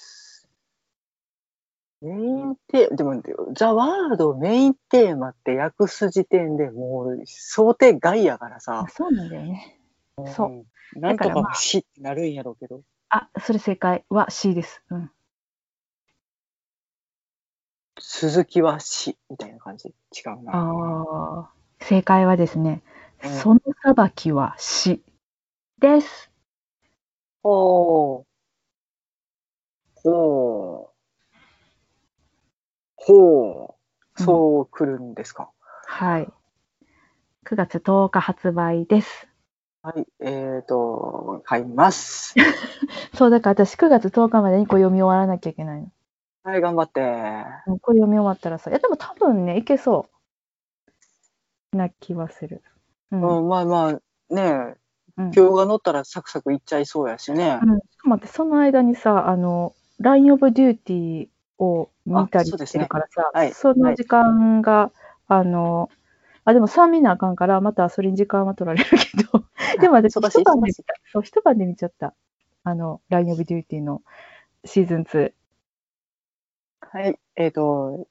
メインテーでも、ザ・ワードメインテーマって訳す時点でもう想定外やからさあ、そうなんだよね。そううん。なんとかはしってなるんやろうけど。あ、それ正解は C です。うん。鈴木は死みたいな感じ？違うな。ああ、正解はですね、うんその裁きは死です。ほう。ほう。ほう。そう来るんですか。はい。9月10日発売です。はい。えっ、と、買います。<laughs> そう、だから私9月10日までにこれ読み終わらなきゃいけないの。はい、頑張って。もうこれ読み終わったらさ、いやでも多分ね、いけそう。な気はする。うん。うん、まあまあ、ねえ、うん今日が乗ったらサクサクいっちゃいそうやしね。うん、しかも待って、その間にさ、あの、LINE of Duty を見たりしてるからさ、はいその時間が、あの、あ、でも3見なあかんから、またそれに時間は取られるけど、でも私、一晩で見た。そう、一晩で見ちゃった。あの、LINE of Duty のシーズン2。はい。えっ、ー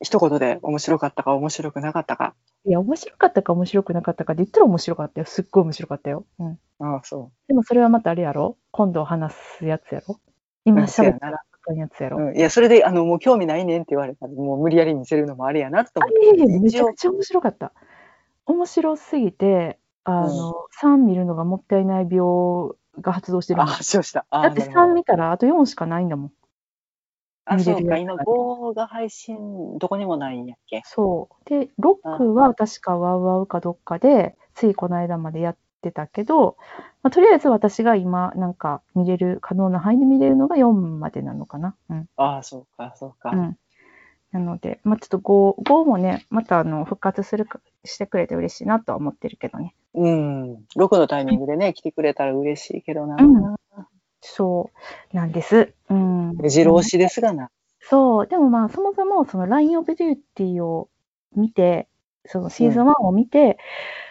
一言で面白かったか面白くなかったか。いや、面白かったか面白くなかったかで言ったら面白かったよ。すっごい面白かったよ。うん。ああ、そでもそれはまたあれやろ？今度話すやつやろ？今うんそうやな喋ったらあかんやつやう。ろ、うん。いや、それで、あの、もう興味ないねんって言われたら、もう無理やり見せるのもあれやなとあ思って。いやいや、めちゃくちゃ面白かった。面白すぎて、あの、3見るのがもったいない病が発動してるあ、発症した。あだって3なるほど見たらあと4しかないんだもん。あ、そうか。今、るやつが配信、どこにもないんやっけ。そう。で、6は確かワウワウかどっかで、ついこの間までやってたけど、まあ、とりあえず私が今、なんか見れる、可能な範囲で見れるのが4までなのかな。うん。ああ、そうか、そうか。うん。なので、まあ、ちょっと5、5もね、またあの復活するかしてくれて嬉しいなとは思ってるけどね。うん。6のタイミングでね、来てくれたら嬉しいけどな。うんそうなんです。うん。目白押しですがな。そう。でもまあ、そもそもその LINE of Duty を見て、そのシーズン1を見て、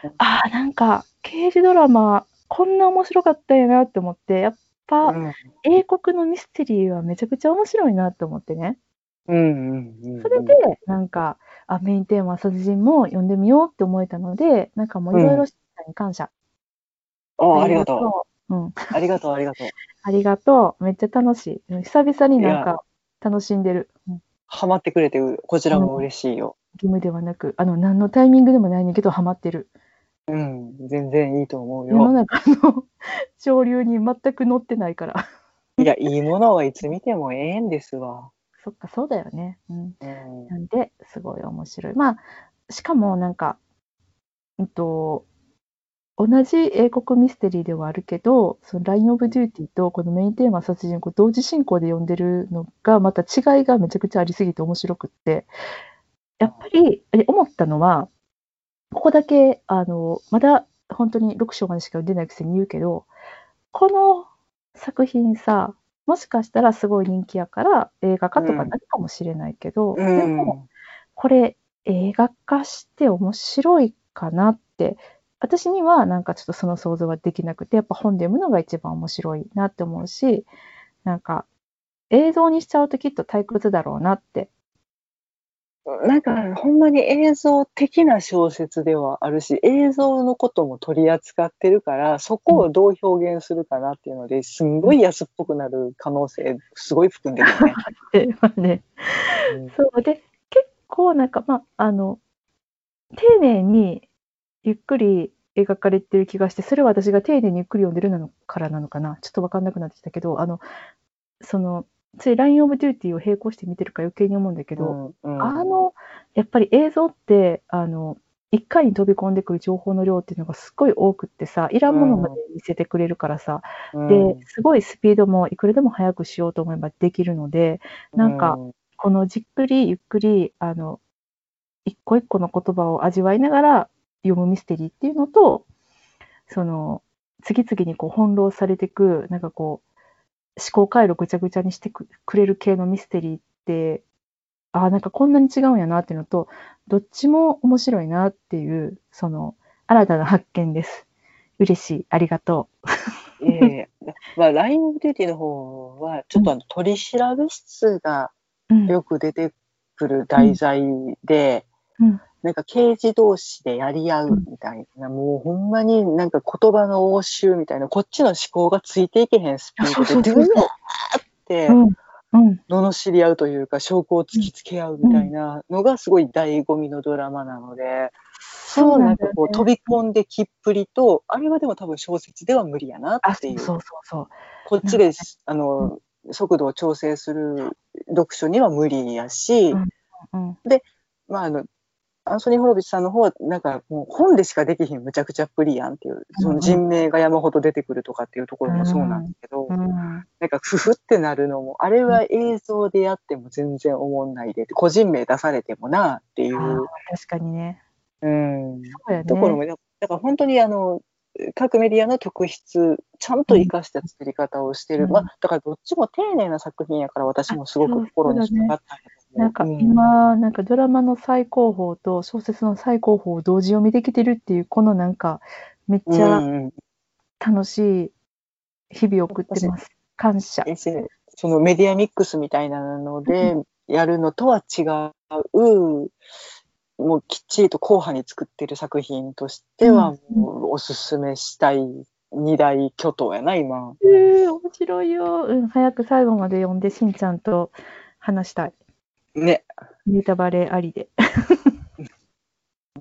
うんああ、なんか、刑事ドラマ、こんな面白かったよなって思って、やっぱ、うん。英国のミステリーはめちゃくちゃ面白いなって思ってね。うんうんうん。それで、なんか、あ、メインテーマ、殺人も読んでみようって思えたので、なんかもういろいろしたに感謝。ああ、ありがとうん。ありがとう、ありがとう。<laughs> ありがとう。めっちゃ楽しい。うん久々になんか楽しんでる。うんハマってくれて、こちらも嬉しいよ。義務ではなく、あの、何のタイミングでもないねんけど、ハマってる。うん、全然いいと思う世のよ。中の <laughs> 潮流に全く乗ってないから。いや、いいものはいつ見てもええんですわ。そっか、そうだよね。うん。うん。なんで、すごい面白い。まあ、しかもなんか、うんと、同じ英国ミステリーではあるけど、その Line of Duty とこのメインテーマ殺人を同時進行で読んでるのが、また違いがめちゃくちゃありすぎて面白くって、やっぱりえ思ったのは、ここだけ、あの、まだ本当に6章までしか読んでないくせに言うけど、この作品さ、もしかしたらすごい人気やから映画化とかなるかもしれないけど、うでも、ん。これ映画化して面白いかなって、私にはなんかちょっとその想像はできなくて、やっぱ本で読むのが一番面白いなって思うし、なんか映像にしちゃうときっと退屈だろうなって。なんか、ほんまに映像的な小説ではあるし、映像のことも取り扱ってるから、そこをどう表現するかなっていうので、すんごい安っぽくなる可能性、すごい含んでるよね。<laughs> ね、うんそうで、結構なんか、まあ、あの、丁寧にゆっくり描かれてる気がして、それは私が丁寧にゆっくり読んでるのからなのかな。ちょっとわかんなくなってきたけど、あの、その、つい LINE of Duty を並行して見てるから余計に思うんだけど、うんうん。あの、やっぱり映像って、あの、一回に飛び込んでくる情報の量っていうのがすっごい多くってさ、いらんものまで見せてくれるからさ、うん。で、すごいスピードもいくらでも速くしようと思えばできるので、なんか、うんこのじっくりゆっくり、あの、一個一個の言葉を味わいながら読むミステリーっていうのと、その、次々にこう翻弄されていく、なんかこう、思考回路ぐちゃぐちゃにしてくくれる系のミステリーって、ああ、なんかこんなに違うんやなっていうのと、どっちも面白いなっていう、その、新たな発見です。嬉しい。ありがとええまあ、ラインオブデューティーの方は、ちょっとあの取り調べ室がう。うん。よく出てくる題材で、うんなんか刑事同士でやり合うみたいな、もうほんまになんか言葉の応酬みたいな、こっちの思考がついていけへんスピードで、ドゥワーって。罵り合うというか、証拠を突きつけ合うみたいなのがすごい醍醐味のドラマなので、そうなんかこう飛び込んできっぷりと、あれはでも多分小説では無理やなあ、っていう。そうそうそう。こっちで、あの、速度を調整する読書には無理やし、うんうん。まあ、あの、アンソニー・ホロビッツさんの方は、なんかもう本でしかできひんむちゃくちゃっぷりやんっていう、その人名が山ほど出てくるとかっていうところもそうなんですけど、うん。なんかふふってなるのも、あれは映像でやっても全然思んないで、個人名出されてもなっていあう、ー確かにね。うん、そうやね。ところも、だから本当にあの、各メディアの特筆、ちゃんと活かした作り方をしてる。うんまあ、だからどっちも丁寧な作品やから私もすごく心に引っかかったんやけどなんかうん今、なんかドラマの最高峰と小説の最高峰を同時読みできてるっていう、このなんか、めっちゃ楽しい日々を送ってます。感謝。そのメディアミックスみたいなのでやるのとは違う、もうきっちりと硬派に作ってる作品としては、おすすめしたい二大巨頭やな、今。えー、面白いよ。うん、早く最後まで読んで、しんちゃんと話したい。ね、ネタバレありで。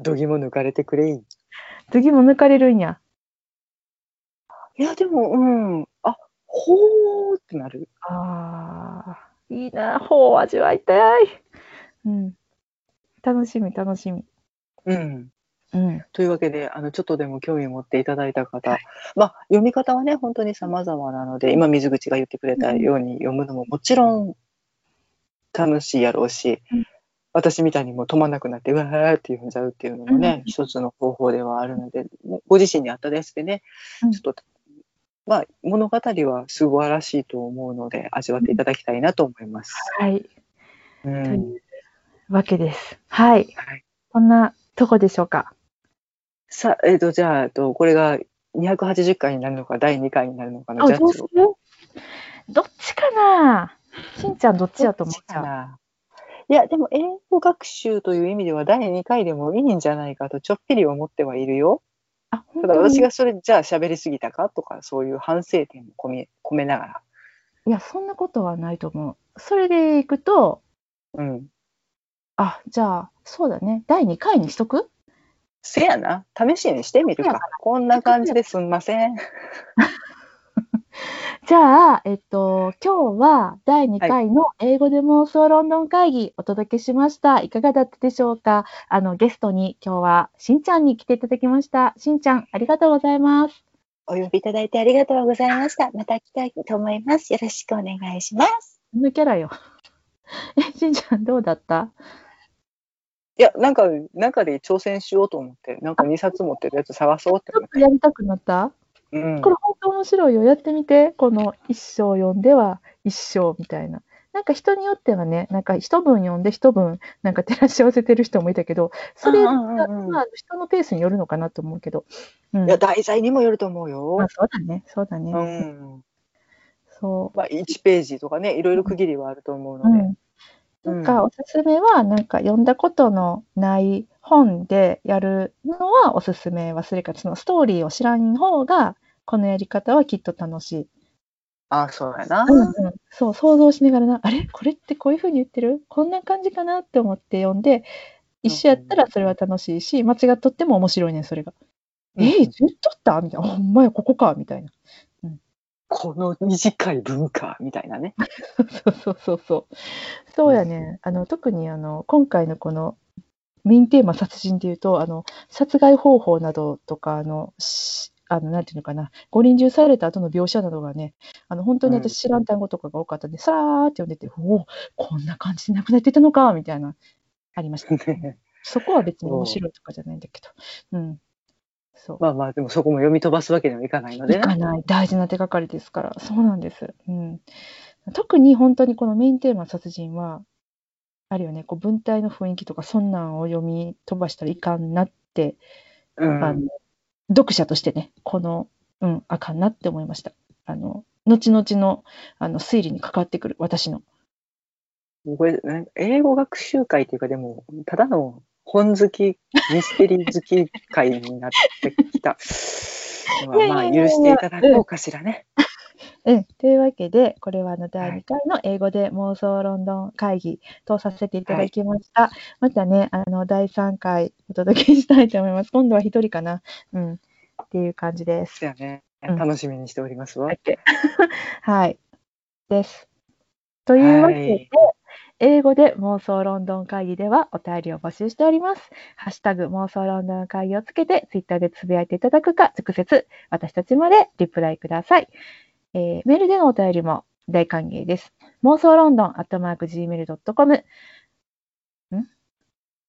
どぎも抜かれてくれい。次も抜かれるんや。いや、でも、うん。あ、ほーってなる。ああ、いいな。ほう味わいたい。うん。楽しみ、楽しみ。うん。うん。というわけで、あの、ちょっとでも興味を持っていただいた方、まあ、読み方はね、本当に様々なので、今、水口が言ってくれたように読むのももちろん楽しいやろうし、うん私みたいにもう止まんなくなって、うわーって読んじゃうっていうのもね、うん一つの方法ではあるので、ご自身に合ったですでね、うんちょっと、まあ、物語は素晴らしいと思うので、味わっていただきたいなと思います。はい。うとんいうわけです。はい。はいこんなとこでしょうか？さあ、えっ、と、じゃあ、えっとこれが280回になるのか、第2回になるのかのジャッジを。どっちかな？しんちゃんどっちやと思っちゃう？いや、でも英語学習という意味では第2回でもいいんじゃないかとちょっぴり思ってはいるよ。あ、本ただ私がそれじゃあ喋りすぎたかとか、そういう反省点も込め込めながら。いや、そんなことはないと思う。それでいくと、うん。あ、じゃあ、そうだね。第2回にしとく？せやな。試しにしてみるせやか。こんな感じですんません。<laughs> じゃあ、えっと、今日は第2回の英語で妄想ロンドン会議お届けしました。いかがだったでしょうか？あの、ゲストに今日はしんちゃんに来ていただきました。しんちゃん、ありがとうございます。お呼びいただいてありがとうございました。また来たいと思います。よろしくお願いします。こんなキャラよ。<laughs> え、しんちゃんどうだった？いや、なんか、中で挑戦しようと思って、なんか2冊持ってるやつ探そうってちょっ。とやりたくなった？うんこれ本当面白いよ。やってみて。この一章読んでは一章みたいな。なんか人によってはね、なんか一文読んで一文なんか照らし合わせてる人もいたけど、それが、まあ人のペースによるのかなと思うけど。うん、いや、題材にもよると思うまよあ。そうだね、そうだね。うん。そまあ、1ページとかね、いろいろ区切りはあると思うう。ので。うん。なんかおすすめは、なんか読んだことのない本でやるのはおすすめはするから、そのストーリーを知らん方が、このやり方はきっと楽しい。あ、そうやな。うんうん、そう、想像しながらな、あれ？これってこういう風に言ってる？こんな感じかなって思って読んで、一緒やったらそれは楽しいし、間違っとっても面白いねん、それが。うんえー、言っとった？みたいな。ほんまや、ここか？みたいな。この短い文化みたいなね。<laughs> そうそうそうそう。そうやね。あの、特にあの、今回のこの、メインテーマ殺人でいうと、あの、殺害方法などとか、あの、しあの、なんていうのかな、五輪中された後の描写などがね、あの、本当にうん私知らん単語とかが多かったんで、さらーって読んでて、おお、こんな感じで亡くなっていたのか、みたいな、ありました。<laughs> そこは別に面白いとかじゃないんだけど。うん。そう。まあまあ、でもそこも読み飛ばすわけにはいかないのでね。いかない大事な手がかりですから。そうなんです。うん。特に本当にこのメインテーマ殺人は、あるよね、こう文体の雰囲気とか、そんなんを読み飛ばしたらいかんなって、うんあの、読者としてね、この、うん、あかんなって思いました。あの、後々の、あの、推理に関わってくる、私の。これ、ね、英語学習会っていうか、でも、ただの本好き、ミステリー好き会になってきた。まあ、まあ、許していただこうかしらね。うん。というわけで、これはあの第2回の英語で妄想ロンドン会議とさせていただきました。またね、あの、第3回お届けしたいと思います。今度は一人かな。うん。っていう感じです。ね。うん楽しみにしておりますわ。<laughs> はい。です。というわけで、はい英語で妄想ロンドン会議ではお便りを募集しております。ハッシュタグ妄想ロンドン会議をつけてツイッターでつぶやいていただくか、直接私たちまでリプライください。えーメールでのお便りも大歓迎です。妄想ロンドンアットマーク Gmail.com ん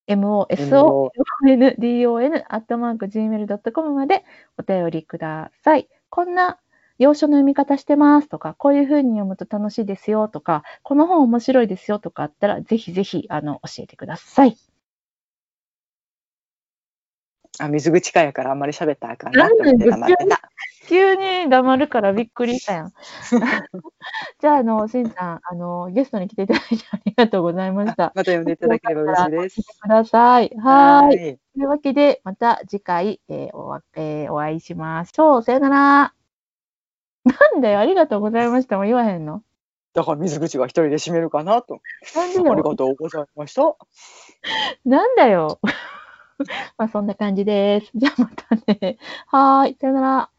？MOSOLONDON アットマーク Gmail.com までお便りください。こんな要所の読み方してますとか、こういう風に読むと楽しいですよとか、この本面白いですよとかあったら、ぜひぜひ、あの、教えてください。あ、水口かやからあんまり喋ったらあかんなって思ってた。急に黙るからびっくりしたやん。<laughs> じゃあ、あの、しんちゃん、あの、ゲストに来ていただいてありがとうございました。また読んでいただければ嬉しいです。ください。はーい。い。というわけで、また次回、えーおわえーお会いしましょう。さよなら。なんだよ、ありがとうございましたも言わへんのだから水口が一人で締めるかなと。なんでありがよ。とうございました。なんだよ。<laughs> まあ、そんな感じです。じゃあまたね。はーい。さよなら。